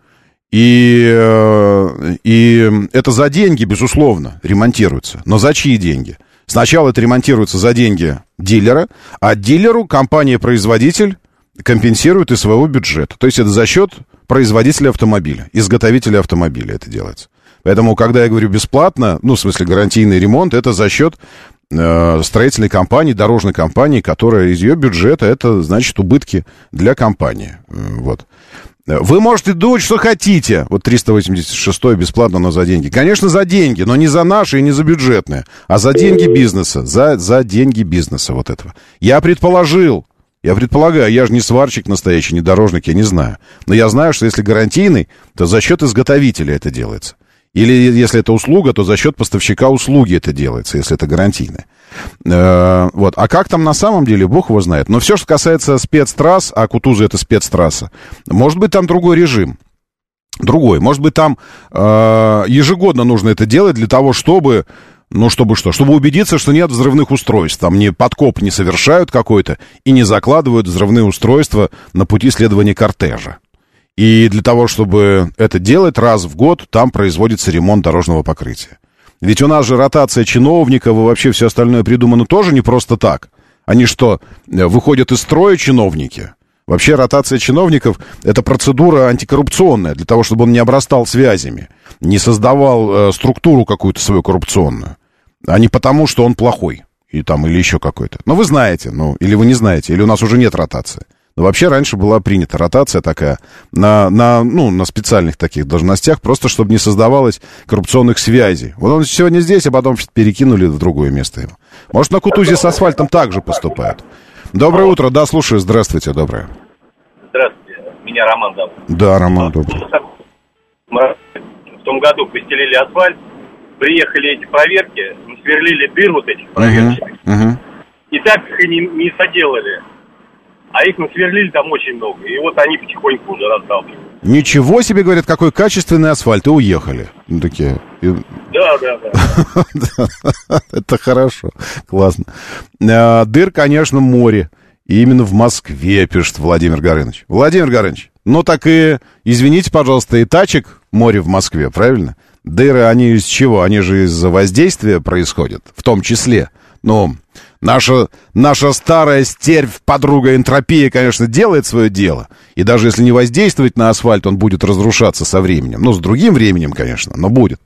И, э, и это за деньги, безусловно, ремонтируется. Но за чьи деньги? Сначала это ремонтируется за деньги дилера, а дилеру компания-производитель компенсируют из своего бюджета. То есть это за счет производителя автомобиля, изготовителя автомобиля это делается. Поэтому, когда я говорю бесплатно, ну, в смысле гарантийный ремонт, это за счет э, строительной компании, дорожной компании, которая из ее бюджета, это значит убытки для компании. Э, вот. Вы можете думать, что хотите. Вот 386 бесплатно, но за деньги. Конечно, за деньги, но не за наши и не за бюджетные, а за деньги бизнеса. За, за деньги бизнеса вот этого. Я предположил, я предполагаю, я же не сварщик настоящий, не дорожник, я не знаю. Но я знаю, что если гарантийный, то за счет изготовителя это делается. Или если это услуга, то за счет поставщика услуги это делается, если это гарантийное. Э, вот. А как там на самом деле, бог его знает. Но все, что касается спецтрасс, а Кутуза это спецтрасса, может быть там другой режим. Другой. Может быть там э, ежегодно нужно это делать для того, чтобы ну, чтобы что? Чтобы убедиться, что нет взрывных устройств. Там не подкоп не совершают какой-то и не закладывают взрывные устройства на пути следования кортежа. И для того, чтобы это делать раз в год, там производится ремонт дорожного покрытия. Ведь у нас же ротация чиновников и вообще все остальное придумано тоже не просто так. Они что, выходят из строя чиновники? Вообще ротация чиновников – это процедура антикоррупционная, для того, чтобы он не обрастал связями, не создавал э, структуру какую-то свою коррупционную, а не потому, что он плохой и там, или еще какой-то. Но вы знаете, ну, или вы не знаете, или у нас уже нет ротации. Но вообще раньше была принята ротация такая на, на, ну, на специальных таких должностях, просто чтобы не создавалось коррупционных связей. Вот он сегодня здесь, а потом перекинули в другое место его. Может, на Кутузе с асфальтом также поступают. Доброе утро, да, слушаю, здравствуйте, доброе. Здравствуйте, меня Роман зовут. Да, Роман, добрый. В том году постелили асфальт, приехали эти проверки, сверлили дыр вот этих проверочных. Uh-huh, uh-huh. И так их и не, не соделали а их насверлили там очень много. И вот они потихоньку уже расталкивают. Ничего себе, говорят, какой качественный асфальт, и уехали. Ну, такие. Да, да, да. *laughs* Это хорошо, классно. А, дыр, конечно, море. И именно в Москве, пишет Владимир Горыныч. Владимир Горыныч, ну так и, извините, пожалуйста, и тачек море в Москве, правильно? Дыры, они из чего? Они же из-за воздействия происходят, в том числе. Ну, Наша, наша старая стервь, подруга энтропия, конечно, делает свое дело. И даже если не воздействовать на асфальт, он будет разрушаться со временем. Ну, с другим временем, конечно, но будет.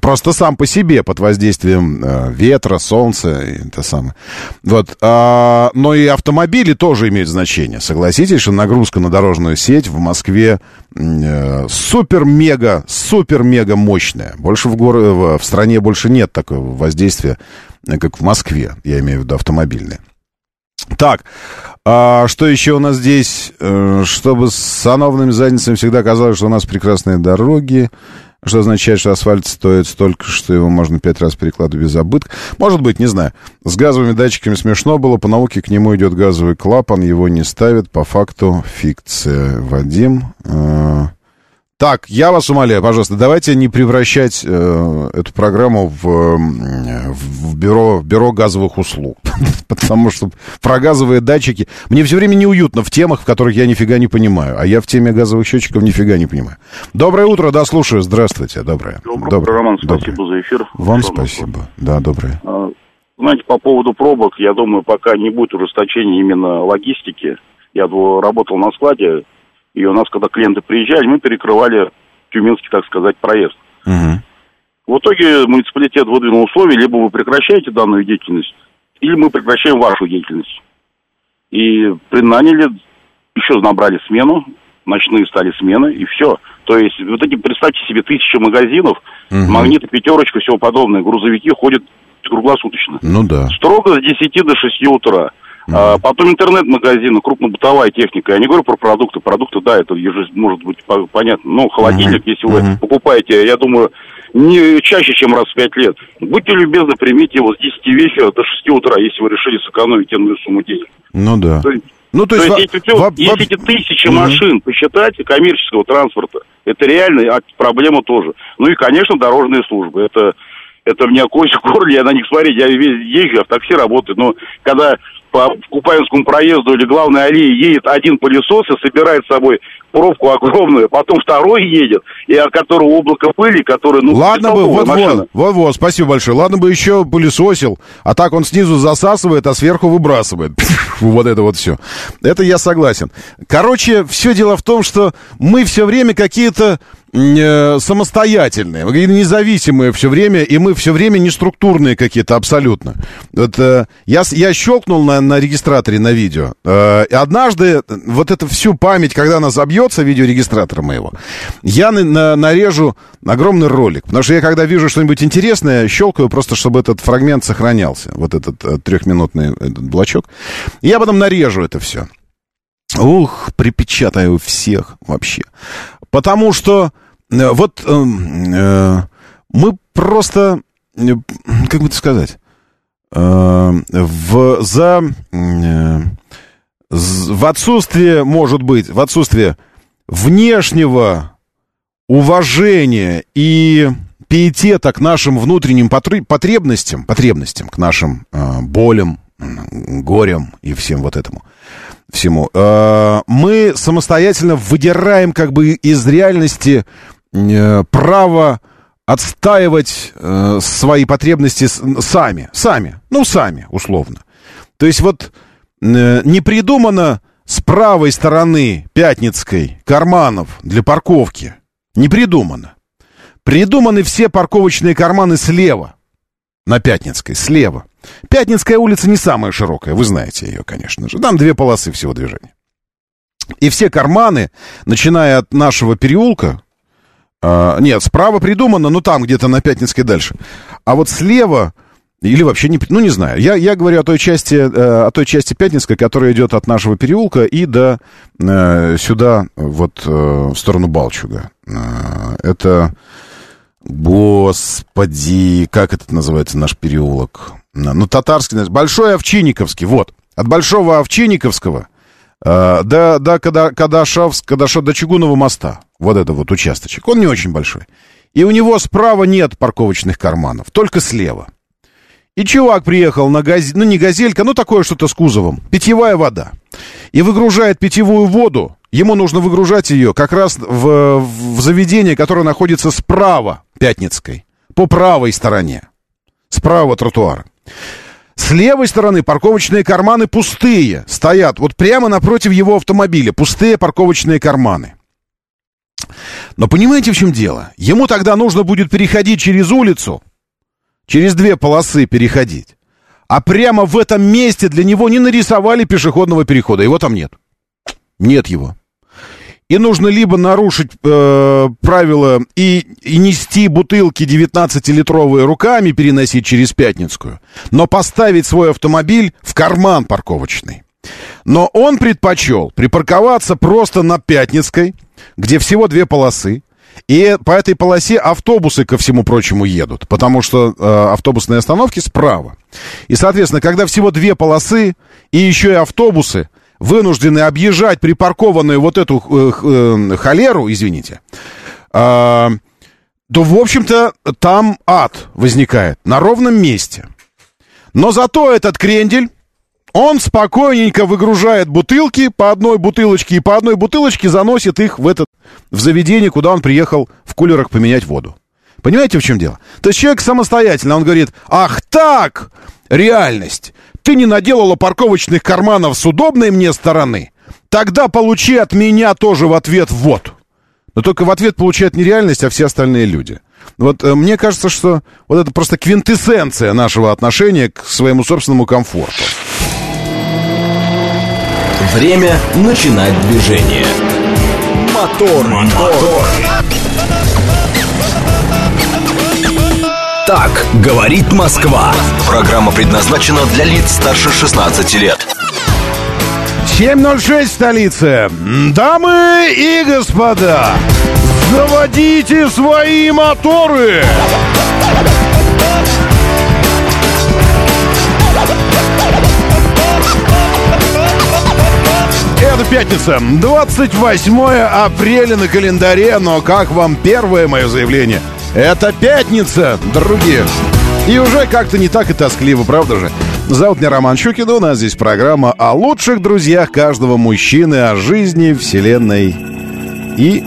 Просто сам по себе, под воздействием э, ветра, солнца, и это самое. Вот. А, но и автомобили тоже имеют значение. Согласитесь, что нагрузка на дорожную сеть в Москве э, супер-мега, супер-мега мощная. Больше в, гор... в стране больше нет такого воздействия как в Москве, я имею в виду автомобильные. Так, а что еще у нас здесь? Э, чтобы с сановными задницами всегда казалось, что у нас прекрасные дороги, что означает, что асфальт стоит столько, что его можно пять раз перекладывать без забытка. Может быть, не знаю. С газовыми датчиками смешно было. По науке к нему идет газовый клапан, его не ставят. По факту фикция. Вадим... Э, так, я вас умоляю, пожалуйста, давайте не превращать э, эту программу в, в, бюро, в бюро газовых услуг. *laughs* Потому что про газовые датчики... Мне все время неуютно в темах, в которых я нифига не понимаю. А я в теме газовых счетчиков нифига не понимаю. Доброе утро, да, слушаю. Здравствуйте, доброе. Доброе, доброе. Роман, спасибо доброе. за эфир. Вам Доброе. спасибо. Да, доброе. А, знаете, по поводу пробок, я думаю, пока не будет ужесточения именно логистики. Я работал на складе, и у нас, когда клиенты приезжали, мы перекрывали тюменский, так сказать, проезд. Угу. В итоге муниципалитет выдвинул условия, либо вы прекращаете данную деятельность, или мы прекращаем вашу деятельность. И принаняли, еще набрали смену, ночные стали смены, и все. То есть, вот эти, представьте себе, тысячи магазинов, угу. магниты, пятерочка, всего подобное, грузовики ходят круглосуточно. Ну да. Строго с 10 до 6 утра. А, потом интернет-магазины, крупнобытовая техника. Я не говорю про продукты. Продукты, да, это может быть понятно. Но холодильник, если вы покупаете, я думаю, не чаще, чем раз в пять лет. Будьте любезны, примите его с 10 вечера до 6 утра, если вы решили сэкономить энную сумму денег. Ну да. То есть, ну, то есть, то есть во, если эти тысячи угу. машин посчитать коммерческого транспорта, это реально а проблема тоже. Ну и, конечно, дорожные службы. Это Это у меня кость в горле, я на них смотреть, я весь езжу, я в такси работаю, но когда по Купаевскому проезду или главной аллее едет один пылесос и собирает с собой пробку огромную, потом второй едет, и от которого облако пыли, который, ну, Ладно бы, вот, вот, вот, вот, спасибо большое. Ладно бы еще пылесосил, а так он снизу засасывает, а сверху выбрасывает. *laughs* Вот это вот все. Это я согласен. Короче, все дело в том, что мы все время какие-то самостоятельные, независимые все время, и мы все время не структурные какие-то абсолютно. Вот, э, я, я щелкнул на, на регистраторе на видео. Э, однажды вот эту всю память, когда она забьется, видеорегистратора моего, я на- на- нарежу огромный ролик. Потому что я, когда вижу что-нибудь интересное, щелкаю просто, чтобы этот фрагмент сохранялся. Вот этот э, трехминутный этот блочок. И я потом нарежу это все. Ух, припечатаю всех вообще. Потому что э, вот эм, э, мы просто, э, как бы это сказать, э, в, за, э, в отсутствие, может быть, в отсутствие внешнего уважения и пиетета к нашим внутренним потребностям, потребностям, к нашим э, болям, м, горям и всем вот этому всему. Э, мы самостоятельно выдираем как бы из реальности э, право отстаивать э, свои потребности сами, сами, ну сами, условно. То есть вот э, не придумано с правой стороны Пятницкой карманов для парковки. Не придумано. Придуманы все парковочные карманы слева. На Пятницкой, слева. Пятницкая улица не самая широкая, вы знаете ее, конечно же. Там две полосы всего движения. И все карманы, начиная от нашего переулка, а, нет, справа придумано, но там где-то на Пятницкой дальше. А вот слева, или вообще не... Ну, не знаю. Я, я говорю о той части, э, о той части Пятницкой, которая идет от нашего переулка и до э, сюда, вот э, в сторону Балчуга. Это... Господи, как это называется наш переулок? Ну, татарский, Большой Овчинниковский, вот. От Большого Овчинниковского до, до Када- Кадашевск, Кадаша, до Чугунного моста. Вот это вот участочек. Он не очень большой. И у него справа нет парковочных карманов, только слева. И чувак приехал на газель, ну не газелька, ну такое что-то с кузовом, питьевая вода. И выгружает питьевую воду, ему нужно выгружать ее как раз в, в заведение, которое находится справа Пятницкой, по правой стороне, справа тротуара. С левой стороны парковочные карманы пустые, стоят вот прямо напротив его автомобиля, пустые парковочные карманы. Но понимаете, в чем дело? Ему тогда нужно будет переходить через улицу, через две полосы переходить. А прямо в этом месте для него не нарисовали пешеходного перехода. Его там нет. Нет его. И нужно либо нарушить э, правила и, и нести бутылки 19-литровые руками, переносить через Пятницкую, но поставить свой автомобиль в карман парковочный. Но он предпочел припарковаться просто на Пятницкой, где всего две полосы, и по этой полосе автобусы, ко всему прочему, едут, потому что э, автобусные остановки справа. И, соответственно, когда всего две полосы и еще и автобусы вынуждены объезжать припаркованную вот эту э, э, холеру, извините, э, то, в общем-то, там ад возникает на ровном месте. Но зато этот крендель, он спокойненько выгружает бутылки по одной бутылочке и по одной бутылочке заносит их в этот в заведение, куда он приехал в кулерах поменять воду. Понимаете, в чем дело? То есть человек самостоятельно, он говорит, ах так, реальность, ты не наделала парковочных карманов с удобной мне стороны, тогда получи от меня тоже в ответ вот. Но только в ответ получает не реальность, а все остальные люди. Вот э, мне кажется, что вот это просто квинтэссенция нашего отношения к своему собственному комфорту. Время начинать движение. Мотор, мотор. Так говорит Москва. Программа предназначена для лиц старше 16 лет. 7.06 в столице. Дамы и господа, заводите свои моторы! Пятница, 28 апреля на календаре, но как вам первое мое заявление? Это пятница, другие. И уже как-то не так и тоскливо, правда же? Зовут меня Роман Щукин, у нас здесь программа о лучших друзьях каждого мужчины, о жизни, вселенной и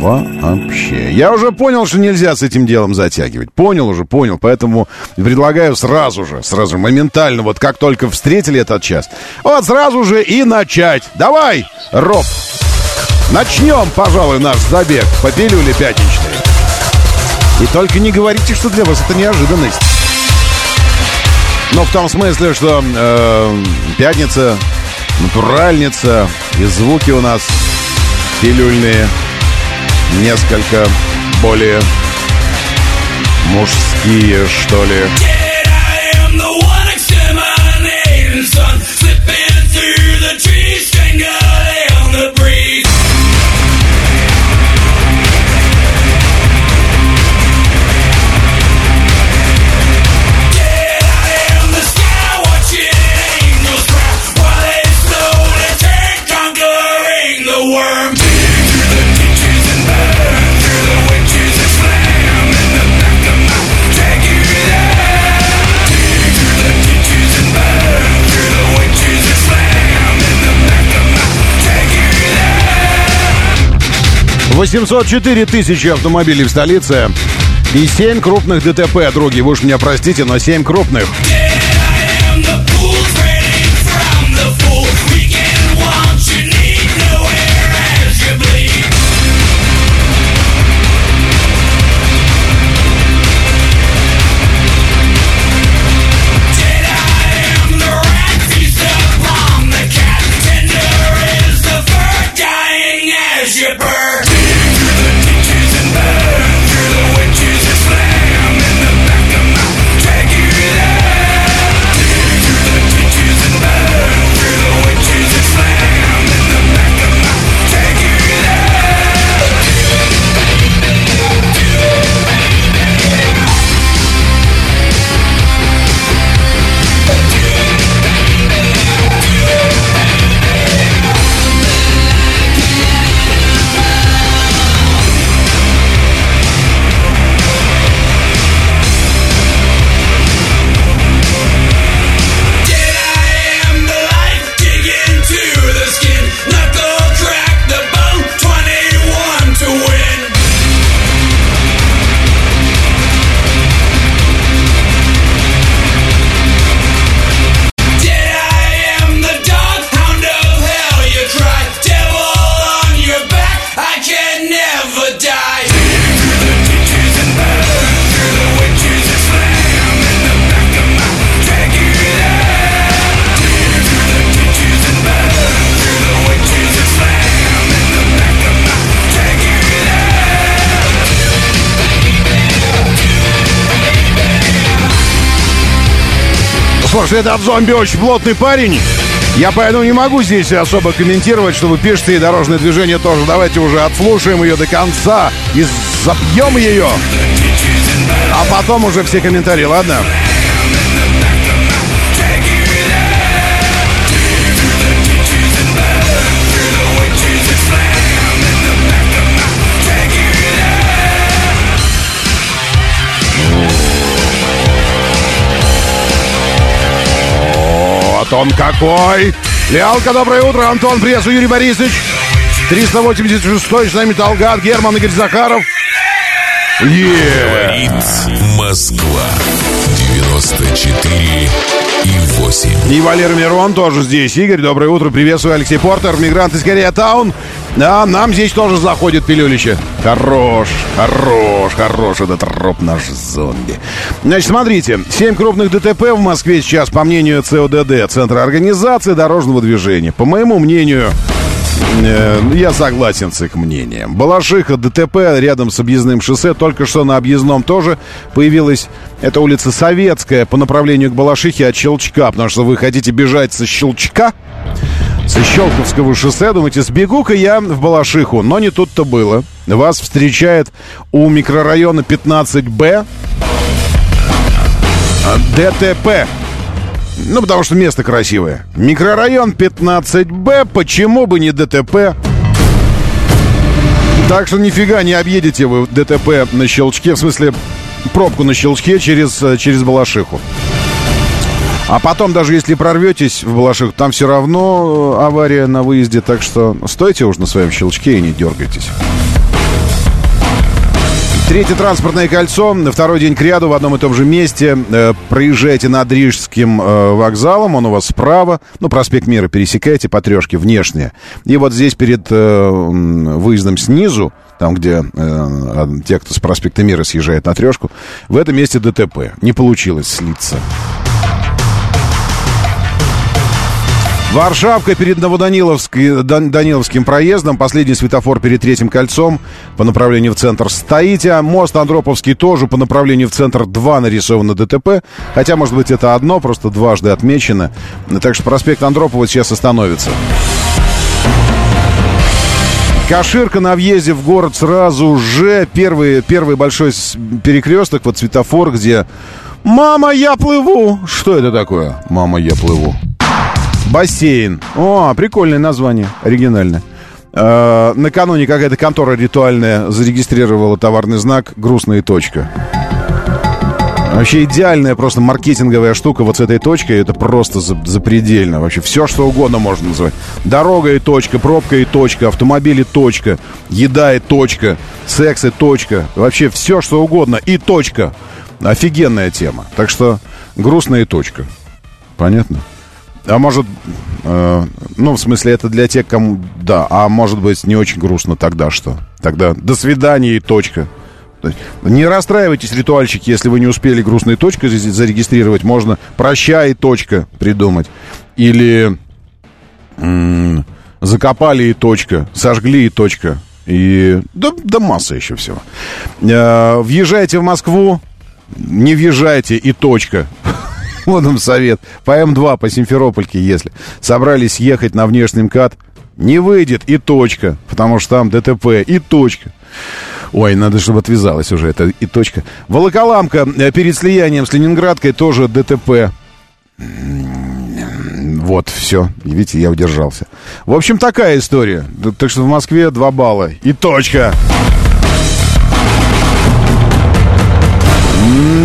вообще. Я уже понял, что нельзя с этим делом затягивать. Понял уже, понял. Поэтому предлагаю сразу же, сразу моментально, вот как только встретили этот час, вот сразу же и начать. Давай, Роб, начнем, пожалуй, наш забег по пилюле пятничной. И только не говорите, что для вас это неожиданность. Но в том смысле, что э, пятница, натуральница, и звуки у нас пилюльные, несколько более мужские, что ли. Yeah, 804 тысячи автомобилей в столице и 7 крупных ДТП, други. Вы уж меня простите, но 7 крупных. Yeah! 'Слушай, этот зомби очень плотный парень. Я поэтому не могу здесь особо комментировать, что вы пишете, и дорожное движение тоже. Давайте уже отслушаем ее до конца и забьем ее. А потом уже все комментарии, ладно? Вот он какой! Лялка, доброе утро! Антон, приветствую, Юрий Борисович! 386-й, с нами Талгат, Герман, Игорь Захаров. Говорит Москва. 94 и 8. И Валера Мирон тоже здесь. Игорь, доброе утро. Приветствую, Алексей Портер, мигрант из Корея Таун. Да, нам здесь тоже заходит пилюлище. Хорош, хорош, хорош этот роб наш зомби. Значит, смотрите, 7 крупных ДТП в Москве сейчас, по мнению ЦОДД, Центра организации дорожного движения. По моему мнению, э, я согласен с их мнением. Балашиха, ДТП рядом с объездным шоссе. Только что на объездном тоже появилась эта улица Советская по направлению к Балашихе от Щелчка. Потому что вы хотите бежать со Щелчка, со Щелковского шоссе. Думаете, сбегу-ка я в Балашиху. Но не тут-то было. Вас встречает у микрорайона 15Б ДТП. Ну, потому что место красивое. Микрорайон 15Б, почему бы не ДТП? Так что нифига не объедете вы ДТП на щелчке, в смысле пробку на щелчке через, э, через Балашиху. А потом, даже если прорветесь в Балашиху, там все равно э, авария на выезде, так что стойте уж на своем щелчке и не дергайтесь. Третье транспортное кольцо, второй день к ряду в одном и том же месте. Э, проезжаете над Рижским э, вокзалом, он у вас справа. Ну, проспект Мира пересекаете по трешке внешне. И вот здесь перед выездом снизу, там, где э, те, кто с проспекта Мира съезжает на трешку, в этом месте ДТП. Не получилось слиться. Варшавка перед Новоданиловским проездом. Последний светофор перед третьим кольцом по направлению в центр стоите. Мост Андроповский тоже по направлению в центр 2 нарисовано ДТП. Хотя, может быть, это одно, просто дважды отмечено. Так что проспект Андропова сейчас остановится. Каширка на въезде в город сразу же. Первый, первый большой перекресток, вот светофор, где «Мама, я плыву!» Что это такое? «Мама, я плыву». Бассейн. О, прикольное название, оригинальное. Э, накануне какая-то контора ритуальная зарегистрировала товарный знак «Грустная точка». Вообще идеальная просто маркетинговая штука вот с этой точкой. Это просто запредельно. Вообще все, что угодно можно назвать. Дорога и точка, пробка и точка, автомобиль и точка, еда и точка, секс и точка. Вообще все, что угодно и точка. Офигенная тема. Так что грустная точка. Понятно? А может, э, ну, в смысле, это для тех, кому... Да, а может быть, не очень грустно тогда что? Тогда до свидания и точка. Не расстраивайтесь, ритуальщики, если вы не успели грустной точкой зарегистрировать. Можно прощай, точка придумать. Или м- закопали и точка, сожгли и точка. И да, да масса еще всего. Э, въезжайте в Москву, не въезжайте и точка. *laughs* Вам совет. По М2, по Симферопольке, если собрались ехать на внешний МКАД, не выйдет и точка, потому что там ДТП и точка. Ой, надо, чтобы отвязалась уже это и точка. Волоколамка э, перед слиянием с Ленинградкой тоже ДТП. Вот, все. Видите, я удержался. В общем, такая история. Так что в Москве 2 балла. И точка.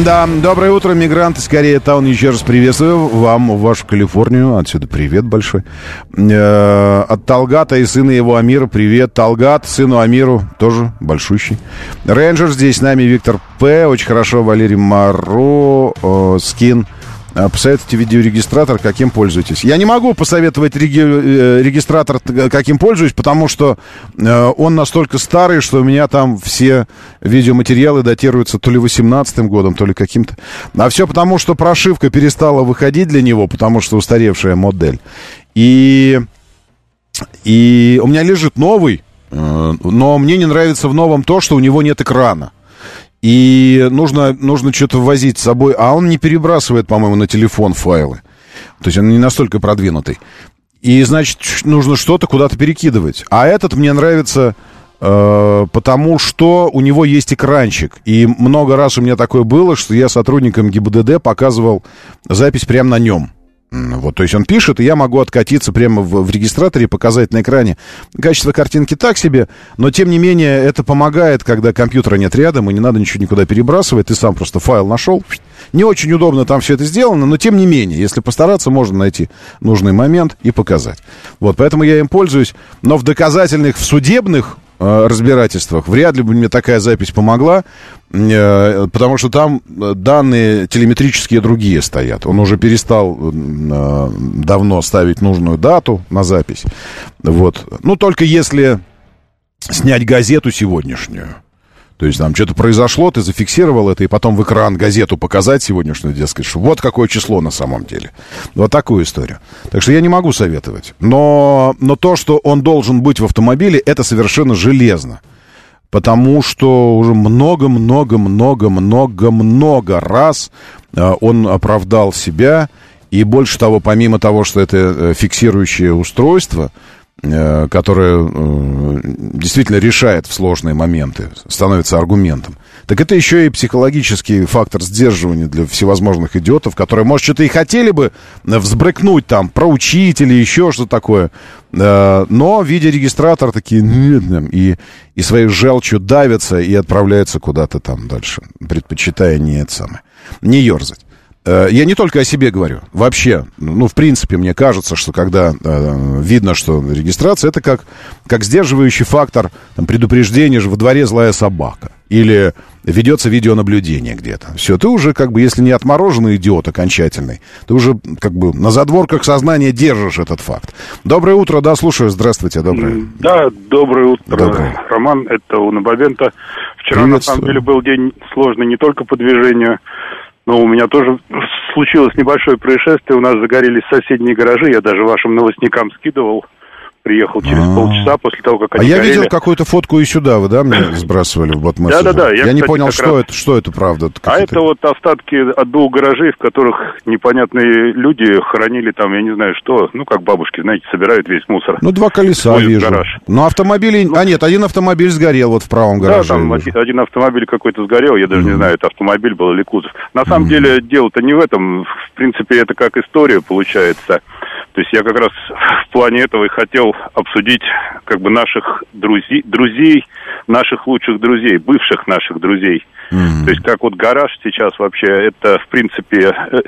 Да, доброе утро, мигранты скорее Таун. Еще раз приветствую вам, вашу Калифорнию. Отсюда привет большой. Э, от Талгата и сына его Амира привет. Талгат, сыну Амиру тоже большущий. Рейнджер здесь с нами Виктор П. Очень хорошо, Валерий Маро, э, Скин. А, посоветуйте видеорегистратор, каким пользуетесь. Я не могу посоветовать реги- э, регистратор, каким пользуюсь, потому что э, он настолько старый, что у меня там все видеоматериалы датируются то ли 18 годом, то ли каким-то. А все потому, что прошивка перестала выходить для него, потому что устаревшая модель. И, и у меня лежит новый, э, но мне не нравится в новом то, что у него нет экрана. И нужно, нужно что-то ввозить с собой. А он не перебрасывает, по-моему, на телефон файлы. То есть он не настолько продвинутый. И, значит, нужно что-то куда-то перекидывать. А этот мне нравится, э, потому что у него есть экранчик. И много раз у меня такое было, что я сотрудникам ГИБДД показывал запись прямо на нем. Вот, то есть он пишет, и я могу откатиться прямо в, в регистраторе показать на экране. Качество картинки так себе, но тем не менее это помогает, когда компьютера нет рядом, и не надо ничего никуда перебрасывать, ты сам просто файл нашел. Не очень удобно там все это сделано, но тем не менее, если постараться, можно найти нужный момент и показать. Вот, поэтому я им пользуюсь, но в доказательных, в судебных разбирательствах. Вряд ли бы мне такая запись помогла, э, потому что там э, данные телеметрические другие стоят. Он уже перестал давно ставить нужную дату на запись. Вот. Ну, только если снять газету сегодняшнюю. То есть там что-то произошло, ты зафиксировал это, и потом в экран газету показать сегодняшнюю, дескать, что вот какое число на самом деле. Вот такую историю. Так что я не могу советовать. Но, но то, что он должен быть в автомобиле, это совершенно железно. Потому что уже много-много-много-много-много раз э, он оправдал себя. И больше того, помимо того, что это э, фиксирующее устройство, э, которое э, действительно решает в сложные моменты, становится аргументом, так это еще и психологический фактор сдерживания для всевозможных идиотов, которые, может, что-то и хотели бы взбрыкнуть там, проучить или еще что-то такое, э, но, видя регистратор, такие, нет, нет, и, и своей желчью давятся и отправляются куда-то там дальше, предпочитая не это самое, не ерзать. Э, я не только о себе говорю. Вообще, ну, в принципе, мне кажется, что когда э, видно, что регистрация, это как, как сдерживающий фактор там, предупреждения же во дворе злая собака. Или ведется видеонаблюдение где-то. Все, ты уже как бы, если не отмороженный идиот окончательный, ты уже как бы на задворках сознания держишь этот факт. Доброе утро, да, слушаю. Здравствуйте, доброе. Да, доброе утро. Доброе. Роман, это у Бабента. Вчера, на самом деле, был день сложный не только по движению, но у меня тоже случилось небольшое происшествие. У нас загорелись соседние гаражи. Я даже вашим новостникам скидывал приехал через А-а-а. полчаса после того, как А они я горели. видел какую-то фотку и сюда, вы, да, мне *coughs* сбрасывали в бот Да-да-да, я, Я, не кстати, понял, что раз- это, что это правда. А это вот остатки от двух гаражей, в которых непонятные люди хоронили там, я не знаю что, ну, как бабушки, знаете, собирают весь мусор. Ну, два колеса вижу. гараж. Но автомобили... А, нет, один автомобиль сгорел вот в правом гараже. Да, там один, один автомобиль какой-то сгорел, я даже не знаю, это автомобиль был или кузов. На самом деле дело-то не в этом, в принципе, это как история получается. То есть я как раз в плане этого и хотел обсудить как бы наших друзей, друзей, наших лучших друзей, бывших наших друзей. То есть как вот гараж сейчас вообще, это в принципе, э,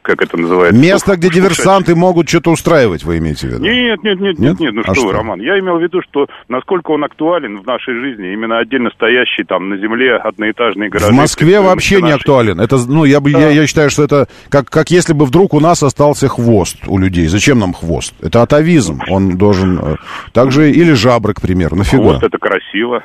как это называется? Место, где диверсанты могут что-то устраивать, вы имеете в виду? Нет, нет, нет, Нет? нет, ну А что, вы, что? Роман, я имел в виду, что насколько он актуален в нашей жизни, именно отдельно стоящий там на земле одноэтажные гаражи. В Москве вообще не актуален. Это, ну, я, бы, я, я считаю, что это как, как если бы вдруг у нас остался хвост у людей. Зачем нам хвост? Это атовизм. Он должен... э, Также или жабры, к примеру. Нафига? Вот это красиво.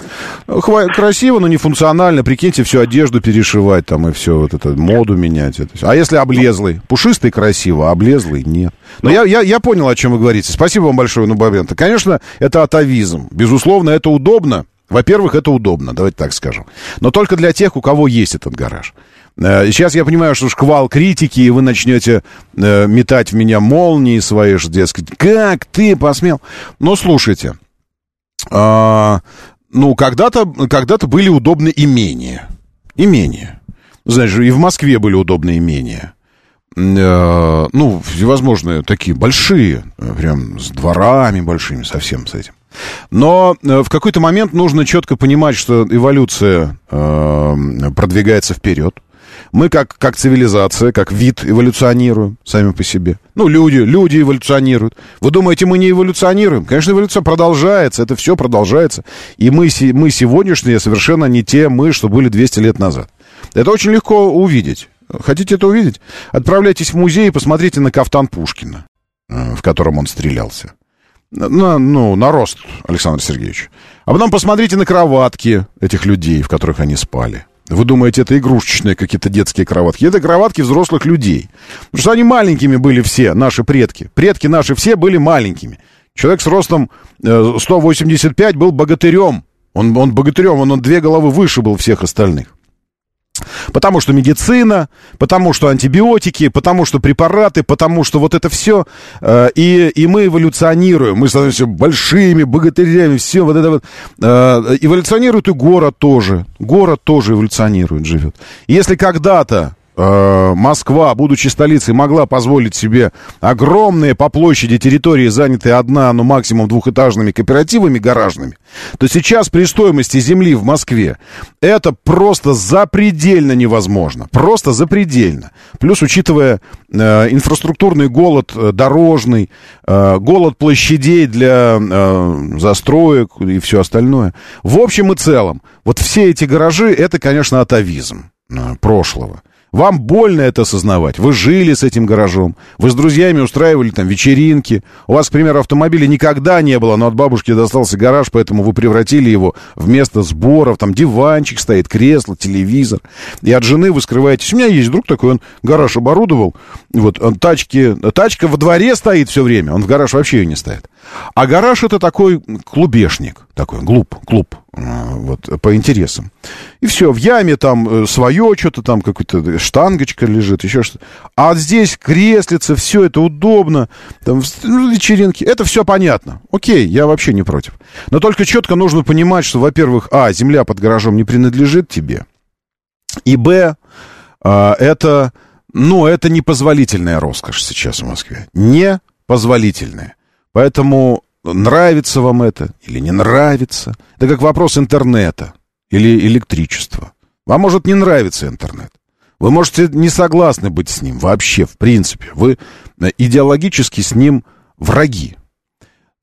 Хва- Красиво, но не функционально. Прикиньте, всю одежду перешивать там и все вот это, моду менять. Это. А если облезлый? Пушистый красиво, а облезлый нет. Но я, я, я понял, о чем вы говорите. Спасибо вам большое, Нубабента. Конечно, это атовизм. Безусловно, это удобно. Во-первых, это удобно, давайте так скажем. Но только для тех, у кого есть этот гараж. Э, Сейчас я понимаю, что шквал критики, и вы начнете э, метать в меня молнии свои, ж, дескать, как ты посмел? Но слушайте, а, ну, когда-то когда были удобны имения. Имения. Знаешь, и в Москве были удобные имения. Э, Ну, всевозможные такие большие, э, прям с дворами большими, совсем с этим. Но э, в какой-то момент нужно четко понимать, что эволюция э, продвигается вперед. Мы как, как цивилизация, как вид эволюционируем сами по себе. Ну, люди, люди эволюционируют. Вы думаете, мы не эволюционируем? Конечно, эволюция продолжается, это все продолжается. И мы, мы сегодняшние совершенно не те мы, что были 200 лет назад. Это очень легко увидеть. Хотите это увидеть? Отправляйтесь в музей и посмотрите на кафтан Пушкина, э, в котором он стрелялся. На, ну, на рост Александра Сергеевича. А потом посмотрите на кроватки этих людей, в которых они спали. Вы думаете, это игрушечные какие-то детские кроватки? Это кроватки взрослых людей. Потому что они маленькими были все, наши предки. Предки наши все были маленькими. Человек с ростом э, 185 был богатырем. Он, он богатырем, он, он две головы выше был всех остальных. Потому что медицина, потому что антибиотики, потому что препараты, потому что вот это все. Э, и, и мы эволюционируем, мы становимся большими богатырями, все вот это вот. Э, эволюционирует и город тоже. Город тоже эволюционирует, живет. Если когда-то Москва, будучи столицей, могла позволить себе огромные по площади территории, занятые одна, ну максимум двухэтажными кооперативами гаражными, то сейчас при стоимости земли в Москве это просто запредельно невозможно. Просто запредельно. Плюс, учитывая э, инфраструктурный голод э, дорожный, э, голод площадей для э, застроек и все остальное. В общем и целом, вот все эти гаражи, это, конечно, атовизм э, прошлого. Вам больно это осознавать. Вы жили с этим гаражом. Вы с друзьями устраивали там вечеринки. У вас, к примеру, автомобиля никогда не было, но от бабушки достался гараж, поэтому вы превратили его в место сборов. Там диванчик стоит, кресло, телевизор. И от жены вы скрываетесь. У меня есть друг такой, он гараж оборудовал. Вот, он тачки, тачка во дворе стоит все время. Он в гараж вообще ее не ставит. А гараж это такой клубешник, такой клуб, клуб, вот, по интересам. И все, в яме там э, свое что-то, там какая-то штангочка лежит, еще что-то. А здесь креслица, все это удобно, там ну, вечеринки, это все понятно. Окей, я вообще не против. Но только четко нужно понимать, что, во-первых, а, земля под гаражом не принадлежит тебе, и, б, а, это, ну, это непозволительная роскошь сейчас в Москве. Непозволительная. Поэтому нравится вам это или не нравится. Это как вопрос интернета или электричества. Вам может не нравиться интернет. Вы можете не согласны быть с ним вообще, в принципе. Вы э, идеологически с ним враги.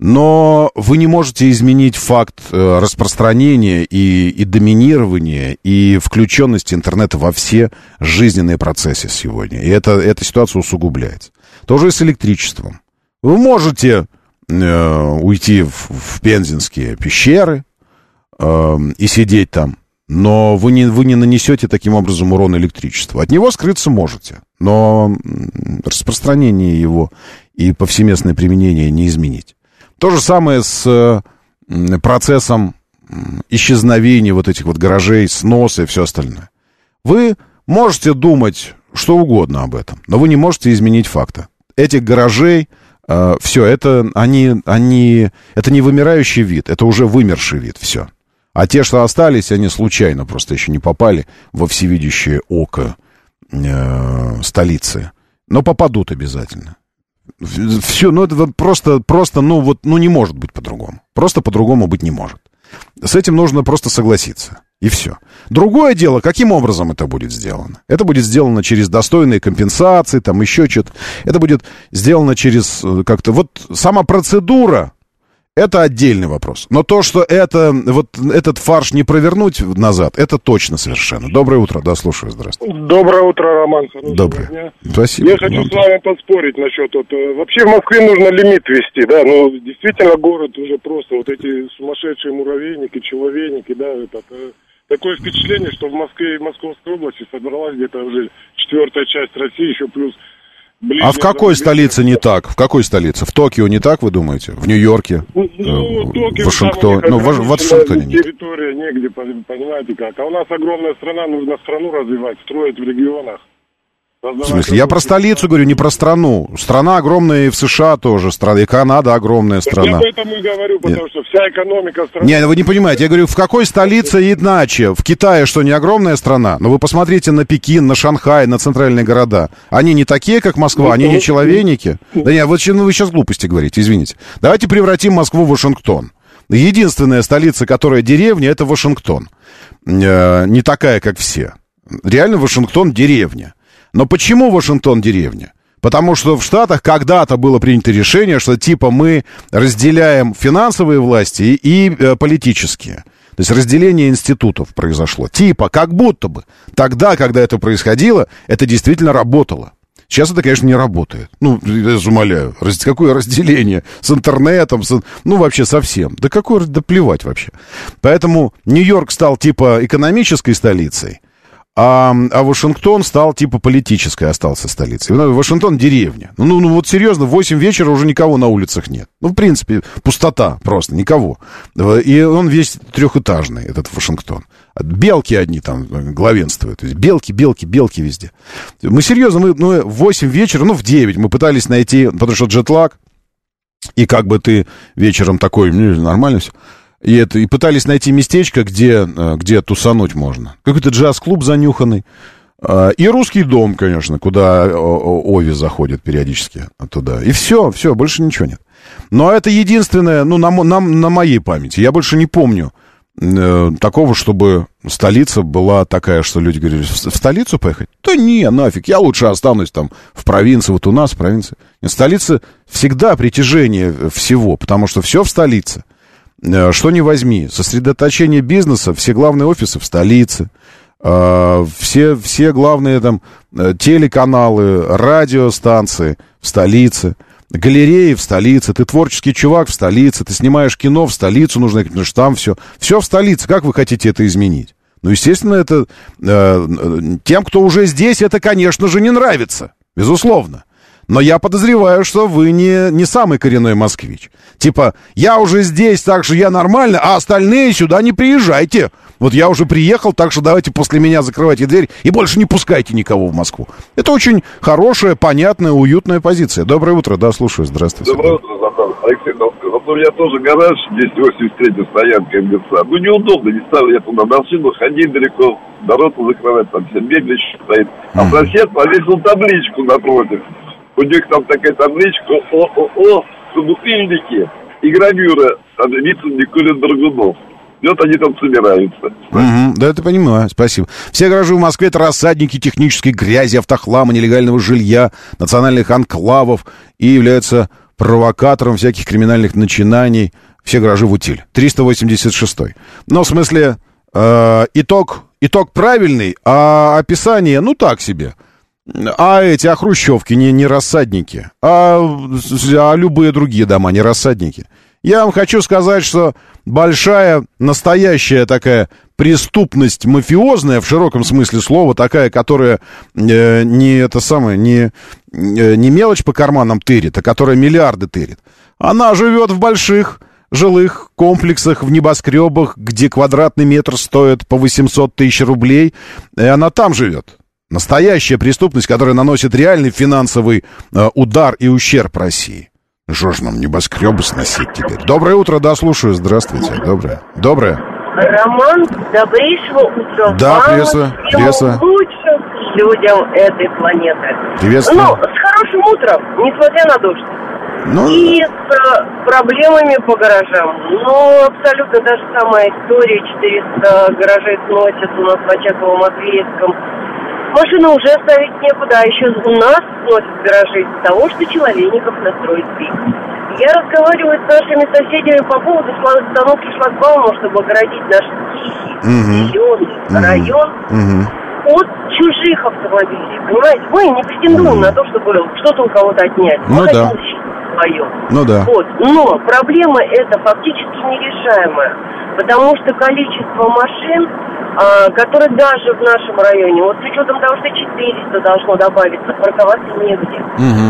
Но вы не можете изменить факт э, распространения и, и доминирования и включенности интернета во все жизненные процессы сегодня. И это, эта ситуация усугубляется. Тоже и с электричеством. Вы можете э, уйти в, в пензенские пещеры э, и сидеть там, но вы не, вы не нанесете таким образом урон электричеству. От него скрыться можете, но распространение его и повсеместное применение не изменить. То же самое с процессом исчезновения вот этих вот гаражей, сноса и все остальное. Вы можете думать что угодно об этом, но вы не можете изменить факта. Этих гаражей, э, все, это они, они, это не вымирающий вид, это уже вымерший вид, все. А те, что остались, они случайно просто еще не попали во всевидящее око э, столицы. Но попадут обязательно. Все, ну это просто, просто, ну вот, ну не может быть по-другому. Просто по-другому быть не может. С этим нужно просто согласиться. И все. Другое дело, каким образом это будет сделано. Это будет сделано через достойные компенсации, там еще что-то. Это будет сделано через э, как-то... Вот сама процедура это отдельный вопрос. Но то, что это, вот этот фарш не провернуть назад, это точно совершенно. Доброе утро, да, слушаю, здравствуйте. Доброе утро, Роман. Доброе. Дня. Спасибо. Я хочу вам с вами поспорить насчет вот, э, вообще в Москве нужно лимит вести, да, ну действительно город уже просто вот эти сумасшедшие муравейники, человейники, да, это, э, такое впечатление, что в Москве и Московской области собралась где-то уже четвертая часть России, еще плюс А в какой столице не так? В какой столице? В Токио не так, вы думаете? В Нью-Йорке? Ну, Э, Токио, Ну, в в Вашингтоне нет. Территория негде, пон- понимаете как. А у нас огромная страна, нужно страну развивать, строить в регионах. В смысле, я про столицу говорю, не про страну. Страна огромная и в США тоже, страна, и Канада огромная Я страна. поэтому и говорю, потому что вся экономика страны... Не, вы не понимаете, я говорю, в какой столице иначе? В Китае что, не огромная страна? Но вы посмотрите на Пекин, на Шанхай, на центральные города. Они не такие, как Москва, они не человейники. Да нет, щ- ну, вы сейчас глупости говорите, извините. Давайте превратим Москву в Вашингтон. Единственная столица, которая деревня, это Вашингтон. Э, Не такая, как все. Реально Вашингтон деревня. Но почему Вашингтон деревня? Потому что в Штатах когда-то было принято решение, что типа мы разделяем финансовые власти и, э, политические. То есть разделение институтов произошло. Типа, как будто бы. Тогда, когда это происходило, это действительно работало. Сейчас это, конечно, не работает. Ну, я умоляю. Раз- какое разделение? С интернетом, с- ну, вообще совсем. Да какое, да плевать вообще. Поэтому Нью-Йорк стал типа экономической столицей, а, а Вашингтон стал типа политической остался столицей. Ну, Вашингтон деревня. Ну, ну, ну вот серьезно, в 8 вечера уже никого на улицах нет. Ну, в принципе, пустота просто, никого. И он весь трехэтажный, этот Вашингтон. Белки одни там главенствуют. То есть белки, белки, белки везде. Мы серьезно, мы ну, в 8 вечера, ну, в 9 мы пытались найти, потому что джетлаг, и как бы ты вечером такой, «Ну, нормально все. И, это, и пытались найти местечко, где, э, где тусануть можно. Какой-то джаз-клуб занюханный. А, И русский дом, конечно, куда э, Ови заходит периодически туда. И все, все, больше ничего нет. Но это единственное, ну, на, на, на моей памяти. Я больше не помню э, такого, чтобы столица была такая, что люди говорили, в, столицу поехать? Да не, нафиг, я лучше останусь там в провинции, вот у нас в провинции. Столица всегда притяжение всего, потому что все в столице. Э, Что не возьми, сосредоточение бизнеса, все главные офисы в столице, э, все, все главные там э, телеканалы, радиостанции в столице, галереи в столице, ты творческий чувак в столице, ты снимаешь кино в столицу, нужно потому что там все. Все в столице. Как вы хотите это изменить? Ну, естественно, это э, тем, кто уже здесь, это, конечно же, не нравится. Безусловно. Но я подозреваю, что вы не, не самый коренной москвич. Типа, я уже здесь, так что я нормально, а остальные сюда не приезжайте. Вот я уже приехал, так что давайте после меня закрывайте дверь и больше не пускайте никого в Москву. Это очень хорошая, понятная, уютная позиция. Доброе утро, да, слушаю, здравствуйте. Доброе утро, Затан. Алексей Толстой. Вот у меня тоже гараж, здесь 83 стоянка МГЦ. Ну, неудобно, не ставлю я туда машину, ходить далеко, дорогу закрывать, там все еще стоит. А сосед повесил табличку напротив. У них там такая табличка ООО «Собутыльники» и гравюра от лица Николин Драгунов. Вот они там собираются. Мгм, да, это понимаю, спасибо. Все гаражи в Москве это рассадники технической грязи, автохлама, нелегального жилья, национальных анклавов и являются провокатором всяких криминальных начинаний. Все гаражи в утиль. 386. Но в смысле, э, итог, итог правильный, а описание, ну так себе. А эти, а хрущевки не, не рассадники, а, а любые другие дома не рассадники. Я вам хочу сказать, что большая, настоящая такая преступность мафиозная, в широком смысле слова, такая, которая э, не это самое, не, э, не мелочь по карманам тырит, а которая миллиарды тырит, она живет в больших жилых комплексах, в небоскребах, где квадратный метр стоит по 800 тысяч рублей, и она там живет. Настоящая преступность, которая наносит реальный финансовый э, удар и ущерб России. Что ж нам небоскребы сносить теперь? Доброе утро, да, слушаю. Здравствуйте. Доброе. Доброе. Роман, добрейшего утра. Да, приветствую, приветствую. лучшим людям этой планеты. Приветствую. Ну, с хорошим утром, несмотря на дождь. Ну, И с э, проблемами по гаражам. Ну, абсолютно та же самая история. 400 гаражей сносят у нас в Очаково-Матвеевском. Машину уже ставить некуда, а еще у нас сносят гаражи из-за того, что Человейников настроит пик. Я разговариваю с нашими соседями по поводу установки шлагбаума, чтобы огородить наш тихий, зеленый район от чужих автомобилей. Понимаете, мы не претендуем на то, чтобы что-то у кого-то отнять. Мы Ну хотим да. свое. Ну да. Вот. Но проблема эта фактически нерешаемая, потому что количество машин, а, которые даже в нашем районе, вот с учетом того, что 400 должно добавиться, парковаться негде.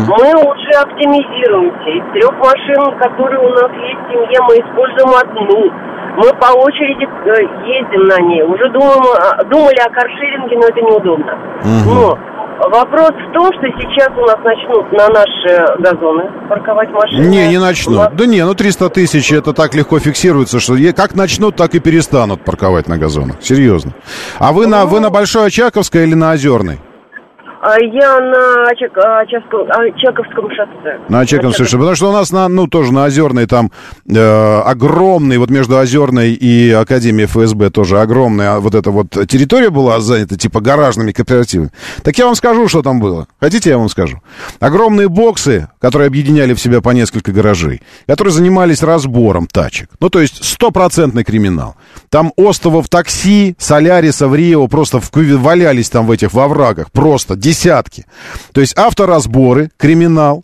Мы уже оптимизируемся. Из трех машин, которые у нас есть в семье, мы используем одну. Мы по очереди э, ездим на ней. Уже думаем, думали о каршеринге, но это неудобно. Но вопрос в том, что сейчас у нас начнут на наши газоны парковать машины. Не, не начнут. Да не, ну 300 тысяч это так легко фиксируется, что как начнут, так и перестанут парковать на газонах. Серьезно. А вы на, вы на Большой Очаковской или на Озерной? А я на Очак- Очаковском, Очаковском шоссе. На Очаковской, шоссе. потому что у нас на, ну, тоже на Озерной там э, огромный, вот между Озерной и Академией ФСБ тоже огромная вот эта вот территория была занята, типа гаражными кооперативами. Так я вам скажу, что там было. Хотите, я вам скажу? Огромные боксы, которые объединяли в себя по несколько гаражей, которые занимались разбором тачек. Ну, то есть стопроцентный криминал. Там островов такси, Солярисов, Рио просто в, валялись там в этих во врагах. Просто десятки. То есть авторазборы, криминал,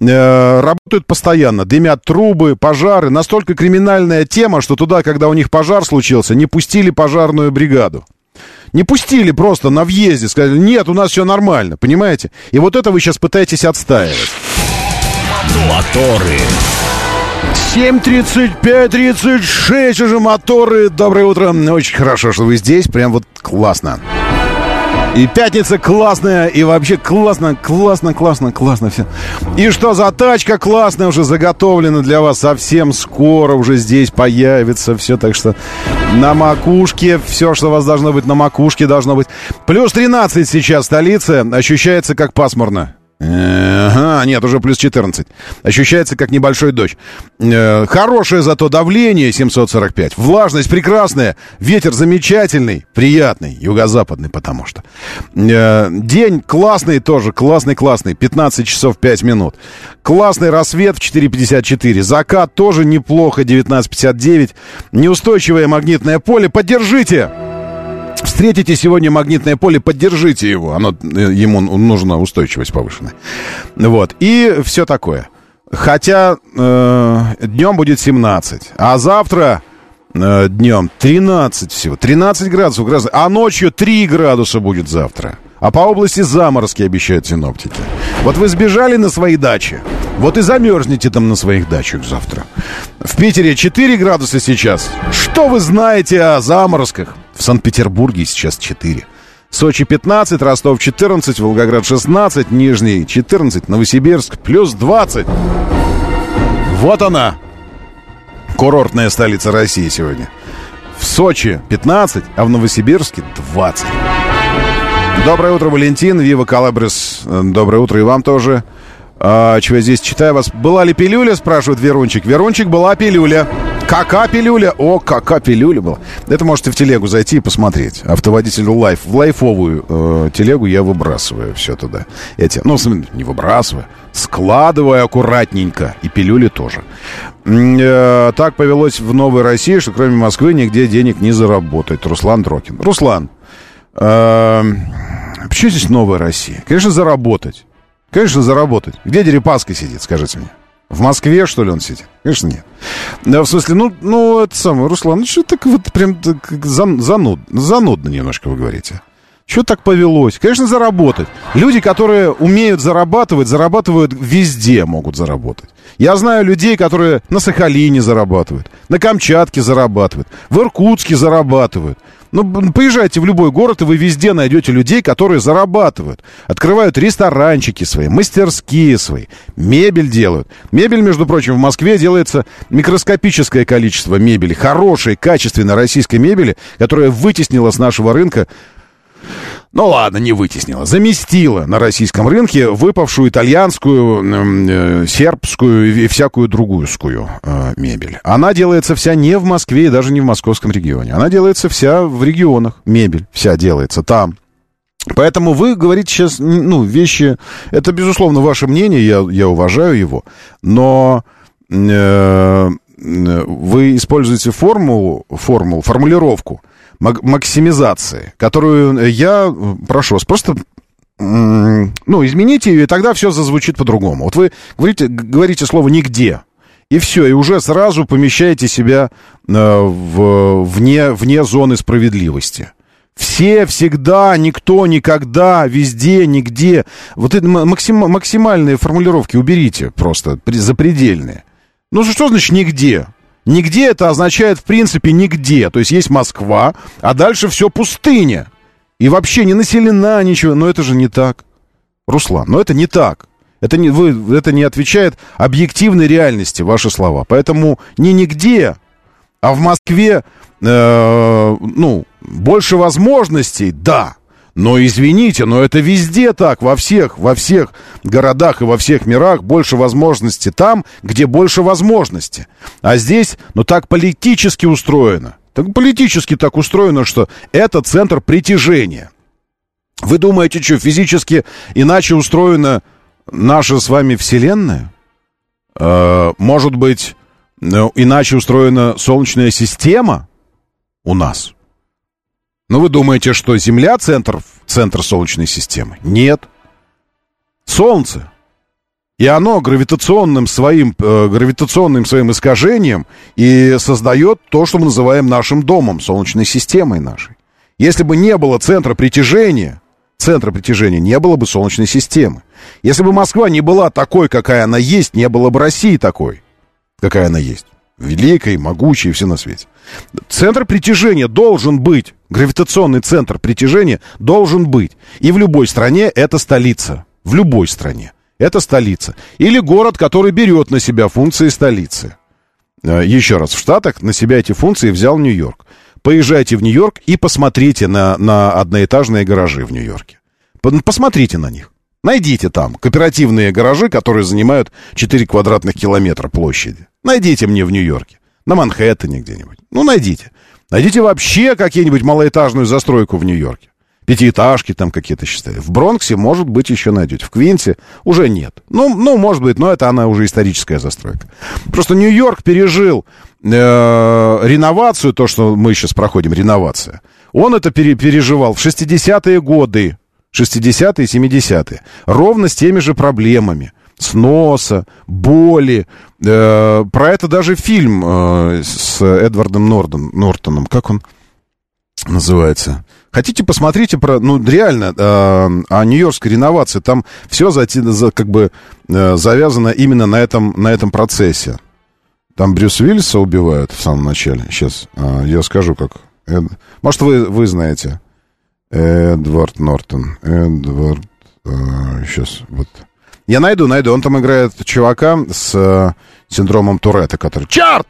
э, работают постоянно. Дымят трубы, пожары. Настолько криминальная тема, что туда, когда у них пожар случился, не пустили пожарную бригаду. Не пустили просто на въезде, сказали, нет, у нас все нормально, понимаете? И вот это вы сейчас пытаетесь отстаивать. Моторы. 7.35-36 уже моторы. Доброе утро. Очень хорошо, что вы здесь. Прям вот классно. И пятница классная, и вообще классно, классно, классно, классно все. И что за тачка классная уже заготовлена для вас совсем скоро уже здесь появится все. Так что на макушке, все, что у вас должно быть на макушке, должно быть. Плюс 13 сейчас в столице, ощущается как пасмурно. Ага, нет, уже плюс 14. Ощущается как небольшой дождь. Э, хорошее зато давление 745. Влажность прекрасная. Ветер замечательный, приятный, юго-западный, потому что. Э, день классный тоже, классный-классный. 15 часов 5 минут. Классный рассвет в 4.54. Закат тоже неплохо, 19.59. Неустойчивое магнитное поле. Поддержите! Встретите сегодня магнитное поле, поддержите его. Оно, э, ему нужна устойчивость повышенная. Вот. И все такое. Хотя э, днем будет 17, а завтра э, днем 13 всего. 13 градусов, градусов. А ночью 3 градуса будет завтра. А по области заморозки обещают синоптики. Вот вы сбежали на свои дачи, вот и замерзнете там на своих дачах завтра. В Питере 4 градуса сейчас. Что вы знаете о заморозках? В Санкт-Петербурге сейчас 4. Сочи 15, Ростов 14, Волгоград 16, Нижний 14, Новосибирск плюс 20. Вот она, курортная столица России сегодня. В Сочи 15, а в Новосибирске 20. Доброе утро, Валентин, Вива Калабрис. Доброе утро и вам тоже. А, чего я здесь читаю вас? Была ли пилюля, спрашивает Верунчик. Верунчик, была пилюля. Кака пилюля? О, кака пилюля была. Это можете в телегу зайти и посмотреть. Автоводителю лайф. В лайфовую э, телегу я выбрасываю все туда. Эти, ну, не выбрасываю. Складываю аккуратненько. И пилюли тоже. Э, так повелось в Новой России, что кроме Москвы нигде денег не заработать. Руслан Дрокин. Руслан, э, почему здесь Новая Россия? Конечно, заработать. Конечно, заработать. Где Дерипаска сидит, скажите мне? В Москве, что ли, он сидит? Конечно, нет. Да, в смысле, ну, ну, это самое, Руслан, ну, что так вот прям так, зан, зануд, занудно немножко вы говорите. Что так повелось? Конечно, заработать. Люди, которые умеют зарабатывать, зарабатывают везде могут заработать. Я знаю людей, которые на Сахалине зарабатывают, на Камчатке зарабатывают, в Иркутске зарабатывают. Ну, поезжайте в любой город, и вы везде найдете людей, которые зарабатывают. Открывают ресторанчики свои, мастерские свои, мебель делают. Мебель, между прочим, в Москве делается микроскопическое количество мебели, хорошей, качественной российской мебели, которая вытеснила с нашего рынка ну ладно, не вытеснила. Заместила на российском рынке выпавшую итальянскую, э, сербскую и всякую другую э, мебель. Она делается вся не в Москве и даже не в московском регионе. Она делается вся в регионах. Мебель вся делается там. Поэтому вы говорите сейчас, ну, вещи... Это, безусловно, ваше мнение, я, я уважаю его. Но э, вы используете формулу, формулу, формулировку максимизации, которую я прошу вас просто ну, измените ее, и тогда все зазвучит по-другому. Вот вы говорите, говорите слово «нигде», и все, и уже сразу помещаете себя э, в, вне, вне зоны справедливости. Все, всегда, никто, никогда, везде, нигде. Вот это максим, максимальные формулировки уберите просто, запредельные. Ну, что значит «нигде»? Нигде это означает, в принципе, нигде. То есть есть Москва, а дальше все пустыня. И вообще не населена ничего. Но это же не так. Руслан, но это не так. Это не, вы, это не отвечает объективной реальности, ваши слова. Поэтому не нигде, а в Москве, э, ну, больше возможностей, да. Но извините, но это везде так, во всех, во всех городах и во всех мирах больше возможностей там, где больше возможностей. А здесь, ну так политически устроено. Так политически так устроено, что это центр притяжения. Вы думаете, что физически иначе устроена наша с вами Вселенная? Э, может быть, ну, иначе устроена Солнечная система у нас? Но вы думаете, что Земля центр, центр Солнечной системы? Нет. Солнце. И оно гравитационным своим, э, гравитационным своим искажением и создает то, что мы называем нашим домом, Солнечной системой нашей. Если бы не было центра притяжения, центра притяжения, не было бы Солнечной системы. Если бы Москва не была такой, какая она есть, не было бы России такой, какая она есть. Великой, могучей, все на свете. Центр притяжения должен быть. Гравитационный центр притяжения должен быть. И в любой стране это столица. В любой стране. Это столица. Или город, который берет на себя функции столицы. Э, еще раз, в Штатах на себя эти функции взял Нью-Йорк. Поезжайте в Нью-Йорк и посмотрите на, на одноэтажные гаражи в Нью-Йорке. Посмотрите на них. Найдите там кооперативные гаражи, которые занимают 4 квадратных километра площади. Найдите мне в Нью-Йорке. На Манхэттене где-нибудь. Ну, найдите. Найдите вообще какие-нибудь малоэтажную застройку в Нью-Йорке. Пятиэтажки там какие-то считали. В Бронксе, может быть, еще найдете. В Квинсе уже нет. Ну, ну, может быть, но это она уже историческая застройка. Просто Нью-Йорк пережил э, реновацию, то, что мы сейчас проходим, реновация. Он это пере, переживал в 60-е годы. 60-е, 70-е. Ровно с теми же проблемами сноса, боли. Э, про это даже фильм э, с Эдвардом Нордон, Нортоном, как он? называется. Хотите, посмотрите про, ну, реально, э, о нью-йоркской реновации. Там все за, за, как бы э, завязано именно на этом, на этом процессе. Там Брюс Уиллиса убивают в самом начале. Сейчас э, я скажу, как... Эд... Может, вы, вы знаете. Эдвард Нортон. Эдвард... Э, сейчас, вот. Я найду, найду. Он там играет чувака с э, синдромом Туретта, который... Черт!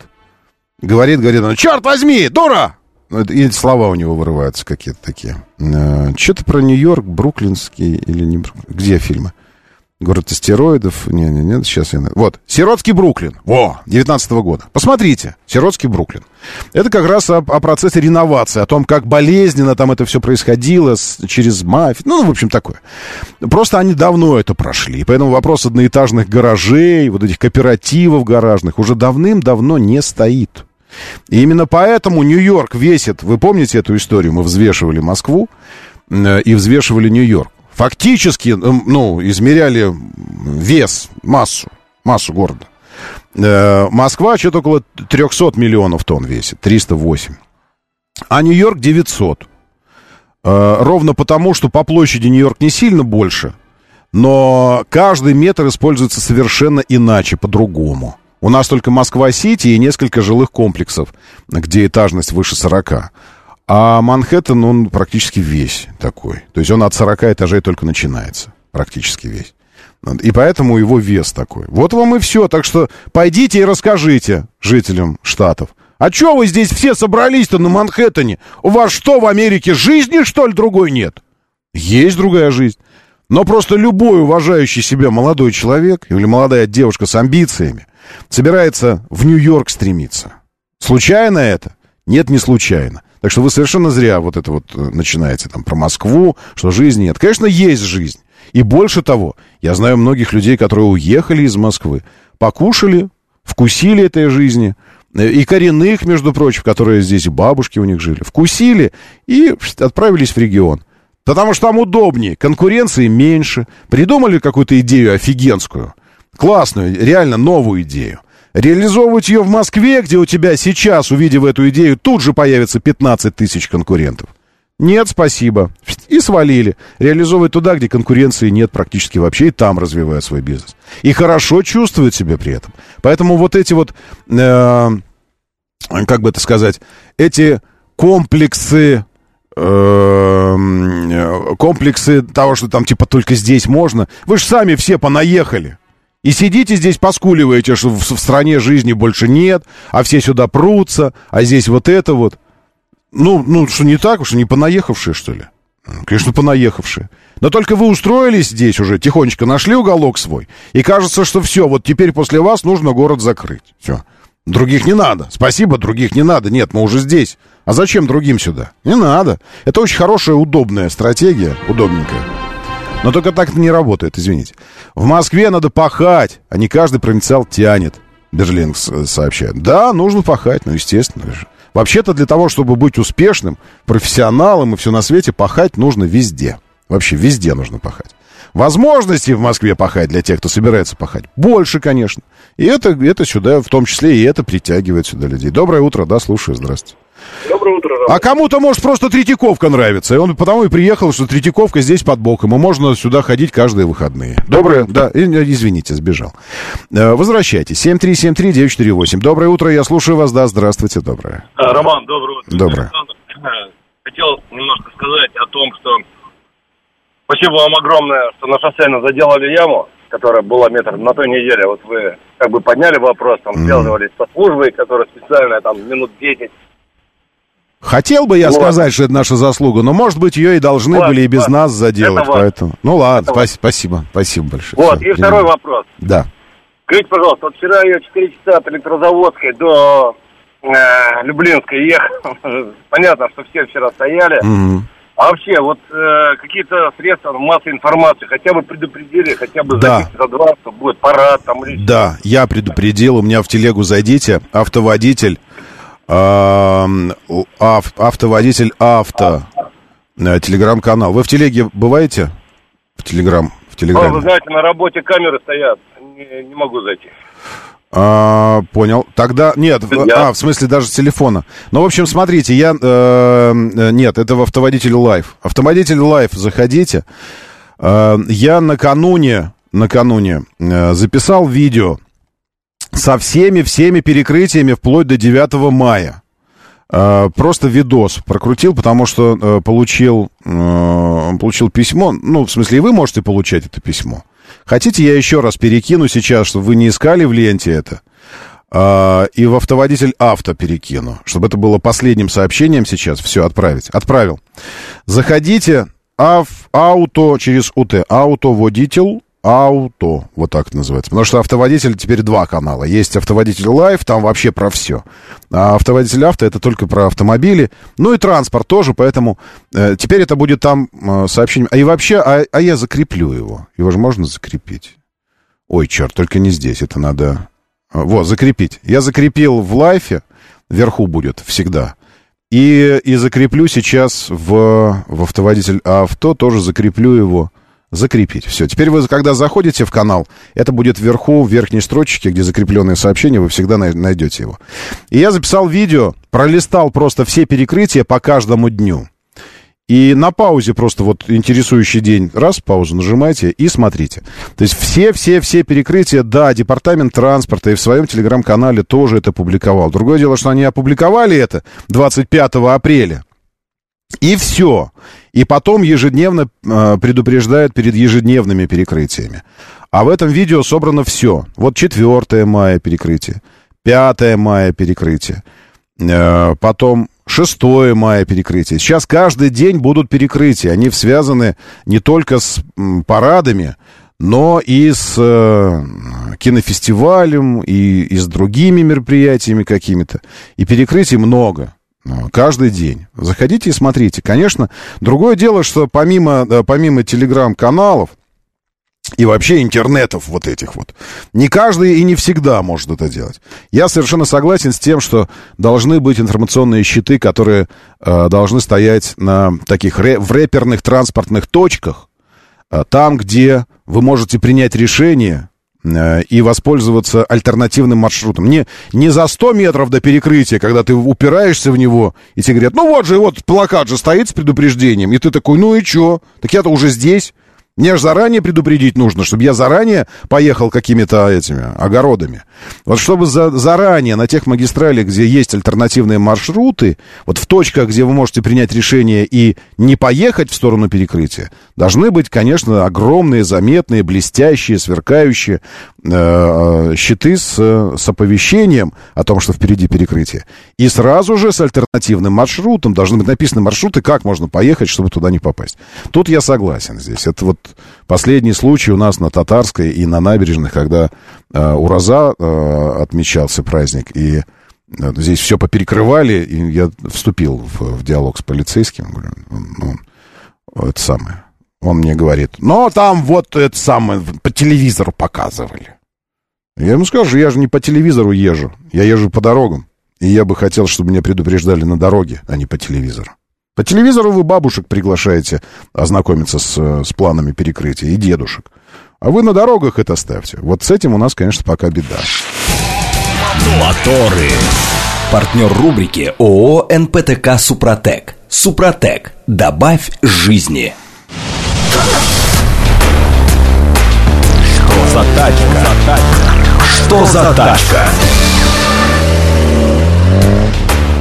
Говорит, говорит он, черт возьми, дура! Ну, и слова у него вырываются какие-то такие. Э, Что-то про Нью-Йорк, бруклинский или не. Где фильмы? Город астероидов. Не, не, нет, сейчас я... Вот, Сиротский Бруклин. Во, 19 -го года. Посмотрите, Сиротский Бруклин. Это как раз о, о процессе реновации, о том, как болезненно там это все происходило с, через мафию. Ну, в общем, такое. Просто они давно это прошли. Поэтому вопрос одноэтажных гаражей, вот этих кооперативов гаражных уже давным-давно не стоит. И именно поэтому Нью-Йорк весит... Вы помните эту историю? Мы взвешивали Москву э, и взвешивали Нью-Йорк фактически, ну, измеряли вес, массу, массу города. Э, Москва что-то около 300 миллионов тонн весит, 308. А Нью-Йорк 900. Э, ровно потому, что по площади Нью-Йорк не сильно больше, но каждый метр используется совершенно иначе, по-другому. У нас только Москва-Сити и несколько жилых комплексов, где этажность выше 40. А Манхэттен, он практически весь такой. То есть он от 40 этажей только начинается. Практически весь. И поэтому его вес такой. Вот вам и все. Так что пойдите и расскажите жителям штатов. А что вы здесь все собрались-то на Манхэттене? У вас что, в Америке жизни, что ли, другой нет? Есть другая жизнь. Но просто любой уважающий себя молодой человек или молодая девушка с амбициями собирается в Нью-Йорк стремиться. Случайно это? Нет, не случайно. Так что вы совершенно зря вот это вот э, начинаете там про Москву, что жизни нет. Конечно, есть жизнь. И больше того, я знаю многих людей, которые уехали из Москвы, покушали, вкусили этой жизни, э, и коренных, между прочим, которые здесь бабушки у них жили, вкусили и отправились в регион. Потому что там удобнее, конкуренции меньше, придумали какую-то идею офигенскую, классную, реально новую идею. Реализовывать ее в Москве, где у тебя сейчас, увидев эту идею, тут же появится 15 тысяч конкурентов. Нет, спасибо. И свалили. Реализовывать туда, где конкуренции нет практически вообще, и там развивая свой бизнес. И хорошо чувствуют себя при этом. Поэтому вот эти вот, э, как бы это сказать, эти комплексы э, комплексы того, что там типа только здесь можно. Вы же сами все понаехали. И сидите здесь, поскуливаете, что в, стране жизни больше нет, а все сюда прутся, а здесь вот это вот. Ну, ну, что не так, что не понаехавшие, что ли? Конечно, понаехавшие. Но только вы устроились здесь уже, тихонечко нашли уголок свой, и кажется, что все, вот теперь после вас нужно город закрыть. Все. Других не надо. Спасибо, других не надо. Нет, мы уже здесь. А зачем другим сюда? Не надо. Это очень хорошая, удобная стратегия, удобненькая. Но только так это не работает, извините. В Москве надо пахать, а не каждый провинциал тянет. Берлин сообщает. Да, нужно пахать, ну, естественно же. Вообще-то для того, чтобы быть успешным, профессионалом и все на свете, пахать нужно везде. Вообще везде нужно пахать. Возможностей в Москве пахать для тех, кто собирается пахать, больше, конечно. И это, это сюда, в том числе и это притягивает сюда людей. Доброе утро, да, слушаю, здравствуйте. Доброе утро. А кому-то, может, просто Третьяковка нравится. И он потому и приехал, что Третьяковка здесь под боком. И можно сюда ходить каждые выходные. Доброе, да, э, извините, сбежал. Э, возвращайтесь. 7373948. Доброе утро, я слушаю вас. Да, здравствуйте, доброе. А, Роман, доброе утро. Доброе. Хотел немножко сказать о том, что спасибо вам огромное, что на шоссе заделали яму которая была метр на той неделе, вот вы как бы подняли вопрос, там, связывались со службой, которая специальная, там, минут 10 Хотел бы я вот. сказать, что это наша заслуга, но, может быть, ее и должны вот, были и без вот. нас заделать, это поэтому... Ну, ладно, спа- спасибо, спасибо большое. Вот, Все, и второй вопрос. Да. Скажите, пожалуйста, вот вчера я 4 часа от Электрозаводской до э, Люблинской ехал. *laughs* Понятно, что все вчера стояли. Угу. А вообще, вот э, какие-то средства массовой информации хотя бы предупредили, хотя бы да. за два, что будет парад там или Да, я предупредил, у меня в телегу зайдите, автоводитель ав, автоводитель авто, э, телеграм-канал. Вы в телеге бываете? В телеграм, в телеграме? вы знаете, на работе камеры стоят, не, не могу зайти. А, понял. Тогда нет, Я- а в смысле даже с телефона. Ну, в общем, смотрите, я э, э, нет, это в автоводитель Live. Автоводитель Live, заходите. Э, я накануне, накануне э, записал видео со всеми всеми перекрытиями вплоть до 9 мая. Э, Просто видос прокрутил, потому что э, получил, э, получил письмо. Ну, в смысле, и вы можете получать это письмо. Хотите, я еще раз перекину сейчас, чтобы вы не искали в ленте это. А, и в автоводитель авто перекину, чтобы это было последним сообщением сейчас. Все, отправить. Отправил. Заходите ав, ауто через УТ. Ауто водитель ауто. Вот так называется. Потому что автоводитель теперь два канала. Есть автоводитель live, там вообще про все. А автоводитель авто это только про автомобили. Ну и транспорт тоже, поэтому э, теперь это будет там э, сообщение. А и вообще, а, а я закреплю его. Его же можно закрепить. Ой, черт, только не здесь. Это надо... а, Вот, закрепить. Я закрепил в лайфе. Вверху будет всегда. И, и закреплю сейчас в, в автоводитель авто. Тоже закреплю его. Закрепить. Все. Теперь вы, когда заходите в канал, это будет вверху, в верхней строчке, где закрепленные сообщения, вы всегда най- найдете его. И я записал видео, пролистал просто все перекрытия по каждому дню. И на паузе просто вот интересующий день, раз, паузу нажимайте и смотрите. То есть все-все-все перекрытия, да, департамент транспорта и в своем телеграм-канале тоже это публиковал. Другое дело, что они опубликовали это 25 апреля. И все. И потом ежедневно э, предупреждают перед ежедневными перекрытиями. А в этом видео собрано все. Вот 4 мая перекрытие, 5 мая перекрытие, э, потом 6 мая перекрытие. Сейчас каждый день будут перекрытия. Они связаны не только с м, парадами, но и с э, кинофестивалем, и, и с другими мероприятиями какими-то. И перекрытий много. Ну, Каждый день. Заходите и смотрите. Конечно, другое дело, что помимо, помимо телеграм-каналов и вообще интернетов вот этих вот, не каждый и не всегда может это делать. Я совершенно согласен с тем, что должны быть информационные щиты, которые э, должны стоять на таких ре- в реперных транспортных точках, э, там, где вы можете принять решение и воспользоваться альтернативным маршрутом. Не, не за 100 метров до перекрытия, когда ты упираешься в него, и тебе говорят, ну вот же, вот плакат же стоит с предупреждением, и ты такой, ну и чё? Так я-то уже здесь. Мне же заранее предупредить нужно, чтобы я заранее поехал какими-то этими огородами. Вот чтобы за, заранее на тех магистралях, где есть альтернативные маршруты, вот в точках, где вы можете принять решение и не поехать в сторону перекрытия, должны быть, конечно, огромные, заметные, блестящие, сверкающие э, щиты с, с оповещением о том, что впереди перекрытие. И сразу же с альтернативным маршрутом должны быть написаны маршруты, как можно поехать, чтобы туда не попасть. Тут я согласен здесь. Это вот последний случай у нас на Татарской и на набережных, когда э, Ураза э, отмечался праздник, и э, здесь все поперекрывали, и я вступил в, в диалог с полицейским, говорю, ну, это самое. Он мне говорит, но там вот это самое, по телевизору показывали. Я ему скажу, я же не по телевизору езжу, я езжу по дорогам. И я бы хотел, чтобы меня предупреждали на дороге, а не по телевизору. По телевизору вы бабушек приглашаете ознакомиться с, э, с планами перекрытия и дедушек. А вы на дорогах это ставьте. Вот с этим у нас, конечно, пока беда. Моторы. Партнер рубрики ООО «НПТК Супротек». Супротек. Добавь жизни. Что за тачка? Что за тачка?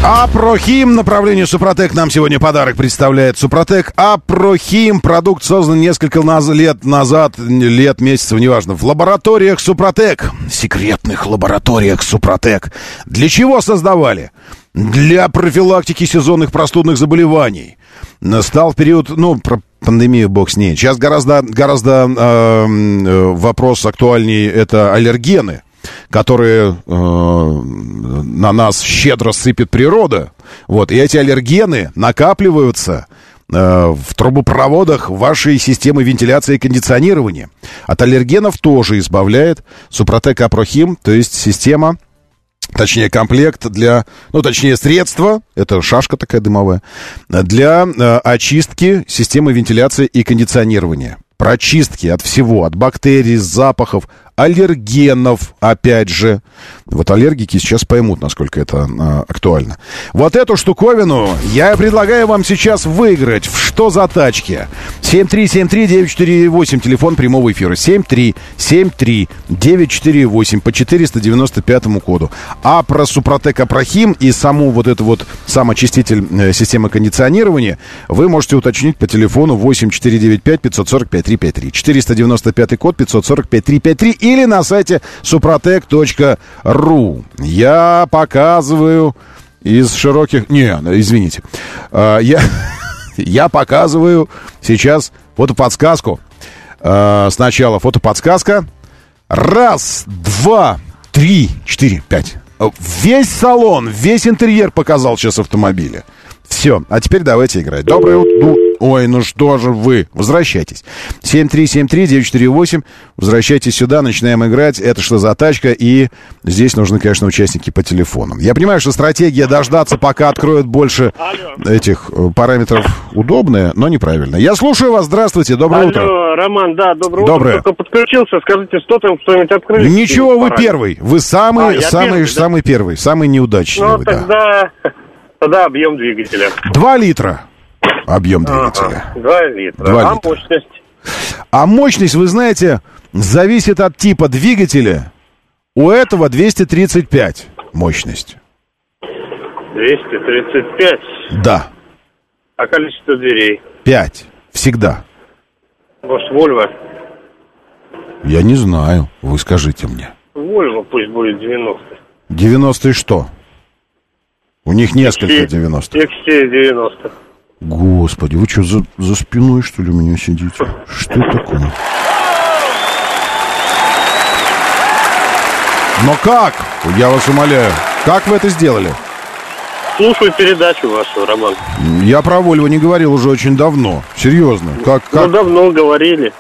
Апрохим, направление Супротек нам сегодня подарок представляет Супротек. Апрохим, продукт создан несколько наз- лет назад, лет, месяцев, неважно, в лабораториях Супротек, секретных лабораториях Супротек. Для чего создавали? Для профилактики сезонных простудных заболеваний. Настал период, ну, про пандемию бог с ней. Сейчас гораздо, гораздо э, э, вопрос актуальней, это аллергены которые э, на нас щедро сыпет природа. Вот, и эти аллергены накапливаются э, в трубопроводах вашей системы вентиляции и кондиционирования. От аллергенов тоже избавляет Супротек Апрохим, то есть система Точнее, комплект для, ну, точнее, средство, это шашка такая дымовая, для э, очистки системы вентиляции и кондиционирования. Прочистки от всего, от бактерий, запахов, аллергенов, опять же. Вот аллергики сейчас поймут, насколько это а, актуально. Вот эту штуковину я предлагаю вам сейчас выиграть. В что за тачки? 7373948, телефон прямого эфира. 7373948 по 495 коду. А про Супротек Апрахим и саму вот эту вот сам очиститель э, системы кондиционирования вы можете уточнить по телефону 8495 545 353. 495 код 545 353 или на сайте suprotec.ru. Я показываю из широких... Не, извините. А, я, *laughs* я показываю сейчас фотоподсказку. А, сначала фотоподсказка. Раз, два, три, четыре, пять. Весь салон, весь интерьер показал сейчас автомобиля. Все, а теперь давайте играть. Доброе утро. Ой, ну что же вы? Возвращайтесь. 7373948. Возвращайтесь сюда, начинаем играть. Это что за тачка? И здесь нужны, конечно, участники по телефону. Я понимаю, что стратегия дождаться, пока откроют больше этих э, параметров удобная, но неправильная. Я слушаю вас. Здравствуйте. Доброе Алло, утро. Роман, да, доброе, Доброе. утро. Только подключился, скажите, что там, что-нибудь открыли? Ничего, вы Параметры? первый. Вы самый, А, самый, первый, да? самый первый, самый неудачный. Ну, вы, да. Тогда, объем двигателя. Два литра объем двигателя. Ага, Два литра. Два а литра. мощность? А мощность, вы знаете, зависит от типа двигателя. У этого 235 мощность. 235. Да, А количество дверей? 5. Всегда. Может, Вольво? Я не знаю. Вы скажите мне. Вольво пусть будет 90. 90 и что? У них несколько 90. XC90. Господи, вы что, за, за спиной, что ли, у меня сидите? Что такое? Но как? Я вас умоляю. Как вы это сделали? Слушаю передачу вашу, Роман. Я про Вольво не говорил уже очень давно. Серьезно. Как, Ну, как? давно говорили.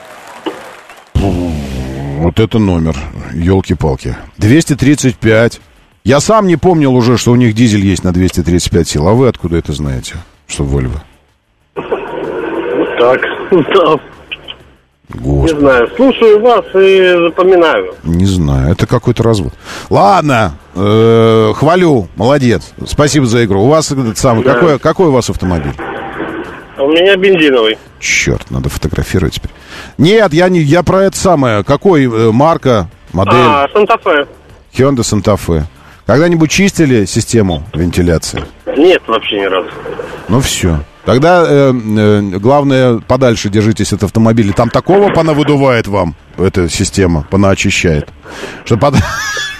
Вот это номер. Елки-палки. 235. Я сам не помнил уже, что у них дизель есть на 235 сил. А вы откуда это знаете, что Вольво? Вот так. Да. Господи. Не знаю. Слушаю вас и запоминаю. Не знаю, это какой-то развод. Ладно, э, хвалю, молодец. Спасибо за игру. У вас этот самый, Да. какой, какой у вас автомобиль? У меня бензиновый. Черт, надо фотографировать теперь. Нет, я не, я про это самое. Какой э, марка, модель? А, Санта-Фе. Hyundai Santa Fe. Когда-нибудь чистили систему вентиляции? Нет, вообще ни разу. Ну все. Тогда э, э, главное, подальше держитесь от автомобиля. Там такого понавыдувает вам эта система, понаочищает. Что под-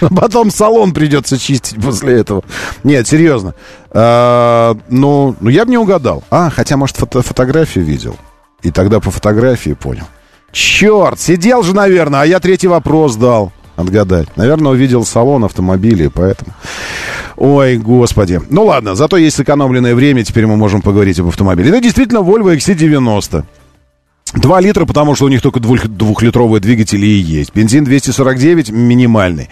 *laughs* потом салон придется чистить после этого. Нет, серьезно. А, ну, ну, я бы не угадал. А, хотя, может, фото- фотографию видел. И тогда по фотографии понял. Черт, сидел же, наверное, а я третий вопрос дал. Отгадать. Наверное, увидел салон автомобиля, поэтому... Ой, господи. Ну ладно, зато есть сэкономленное время, теперь мы можем поговорить об автомобиле. Это действительно Volvo XC90. 2 литра, потому что у них только двух- двухлитровые двигатели и есть. Бензин 249 минимальный,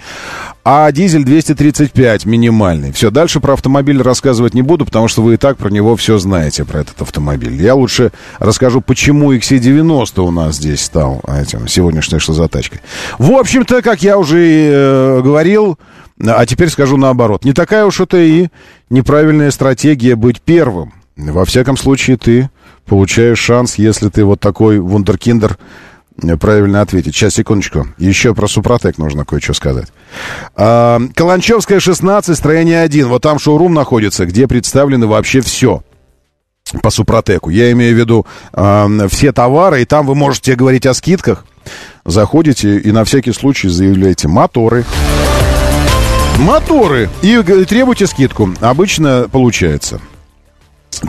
а дизель 235 минимальный. Все, дальше про автомобиль рассказывать не буду, потому что вы и так про него все знаете, про этот автомобиль. Я лучше расскажу, почему XC90 у нас здесь стал этим, сегодняшней что за тачкой. В общем-то, как я уже э, говорил, а теперь скажу наоборот. Не такая уж это и неправильная стратегия быть первым. Во всяком случае, ты получаешь шанс, если ты вот такой вундеркиндер, э, правильно ответить. Сейчас, секундочку. Еще про Супротек нужно кое-что сказать. А, Каланчевская, 16, строение 1. Вот там шоурум находится, где представлены вообще все по Супротеку. Я имею в виду э, все товары, и там вы можете говорить о скидках. Заходите и на всякий случай заявляете моторы. Моторы. И г- требуйте скидку. Обычно получается.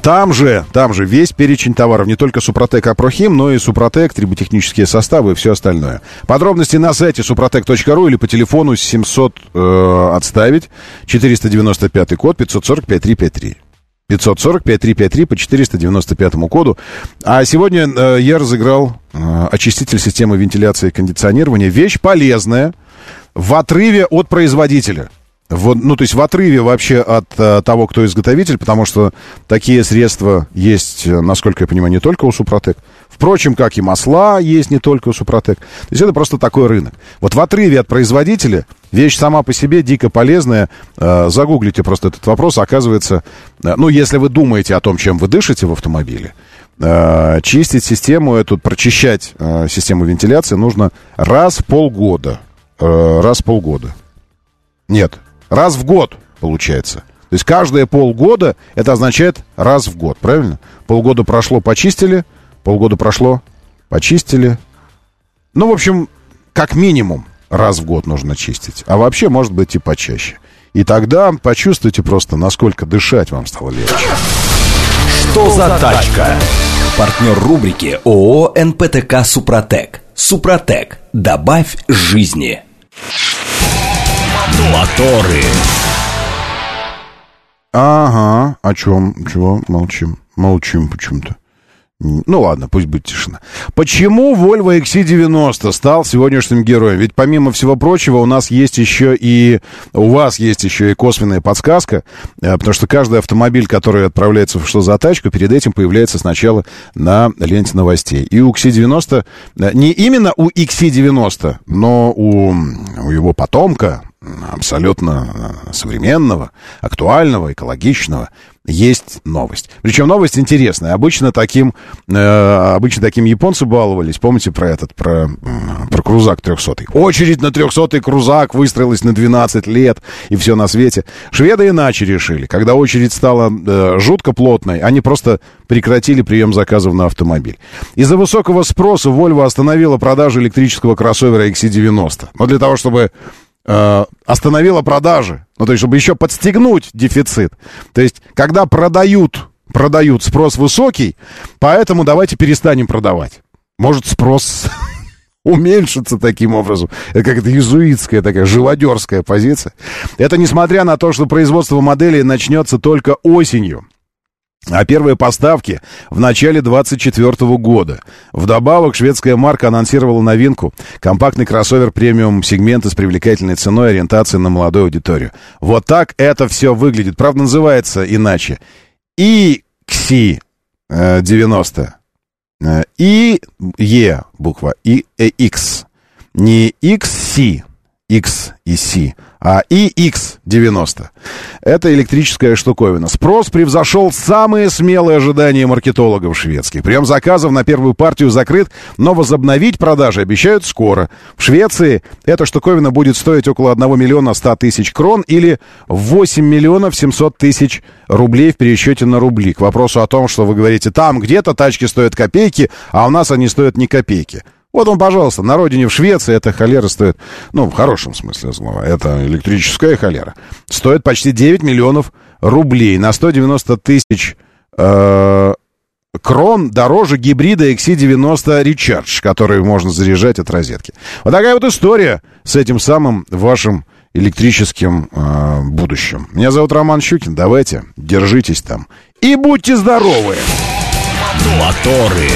Там же, там же весь перечень товаров, не только Супротек Апрохим, но и Супротек, триботехнические составы и все остальное. Подробности на сайте супротек.ру или по телефону 700 э, отставить, 495 код 545 353. 545 353 по 495 коду. А сегодня э, я разыграл э, очиститель системы вентиляции и кондиционирования. Вещь полезная в отрыве от производителя. Вот, ну, то есть в отрыве вообще от э, того, кто изготовитель, потому что такие средства есть, э, насколько я понимаю, не только у Супротек. Впрочем, как и масла есть не только у Супротек. То есть это просто такой рынок. Вот в отрыве от производителя вещь сама по себе дико полезная. Э, загуглите просто этот вопрос. Оказывается, ну, если вы думаете о том, чем вы дышите в автомобиле, э, чистить систему эту, прочищать э, систему вентиляции нужно раз в полгода. Э, раз в полгода. Нет, раз в год, получается. То есть каждые полгода это означает раз в год, правильно? Полгода прошло, почистили, полгода прошло, почистили. Ну, в общем, как минимум раз в год нужно чистить. А вообще, может быть, и почаще. И тогда почувствуйте просто, насколько дышать вам стало легче. Что за тачка? Партнер рубрики ООО «НПТК Супротек». Супротек. Добавь жизни. Моторы. Ага, о чем? Чего? Молчим. Молчим почему-то. Ну ладно, пусть будет тишина. Почему Volvo XC90 стал сегодняшним героем? Ведь помимо всего прочего у нас есть еще и... У вас есть еще и косвенная подсказка, э, потому что каждый автомобиль, который отправляется в «Что за тачку», перед этим появляется сначала на ленте новостей. И у XC90... э, Не именно у XC90, но у, у его потомка, абсолютно э, современного, актуального, экологичного, есть новость. Причем новость интересная. Обычно таким, э, обычно таким японцы баловались. Помните про этот, про, про крузак 300 Очередь на 300 крузак выстроилась на 12 лет, и все на свете. Шведы иначе решили. Когда очередь стала э, жутко плотной, они просто прекратили прием заказов на автомобиль. Из-за высокого спроса Volvo остановила продажу электрического кроссовера XC90. Но для того, чтобы э, остановила продажи. Ну, то есть, чтобы еще подстегнуть дефицит. То есть, когда продают, продают, спрос высокий, поэтому давайте перестанем продавать. Может, спрос *laughs* уменьшится таким образом. Это как-то иезуитская такая живодерская позиция. Это несмотря на то, что производство моделей начнется только осенью. А первые поставки в начале 2024 года. Вдобавок, шведская марка анонсировала новинку. Компактный кроссовер премиум сегмента с привлекательной ценой ориентацией на молодую аудиторию. Вот так это все выглядит. Правда, называется иначе. XC 90. И Е буква. И X. Не XC. X и C, а iX90. Это электрическая штуковина. Спрос превзошел самые смелые ожидания маркетологов шведских. Прием заказов на первую партию закрыт, но возобновить продажи обещают скоро. В Швеции эта штуковина будет стоить около 1 миллиона 100 тысяч крон или 8 миллионов 700 тысяч рублей в пересчете на рубли. К вопросу о том, что вы говорите, там где-то тачки стоят копейки, а у нас они стоят не копейки. Вот он, пожалуйста, на родине в Швеции эта холера стоит, ну, в хорошем смысле слова, это электрическая холера, стоит почти 9 миллионов рублей на 190 тысяч э, крон дороже гибрида XC90 Recharge, который можно заряжать от розетки. Вот такая вот история с этим самым вашим электрическим э, будущим. Меня зовут Роман Щукин, давайте, держитесь там и будьте здоровы! Моторы.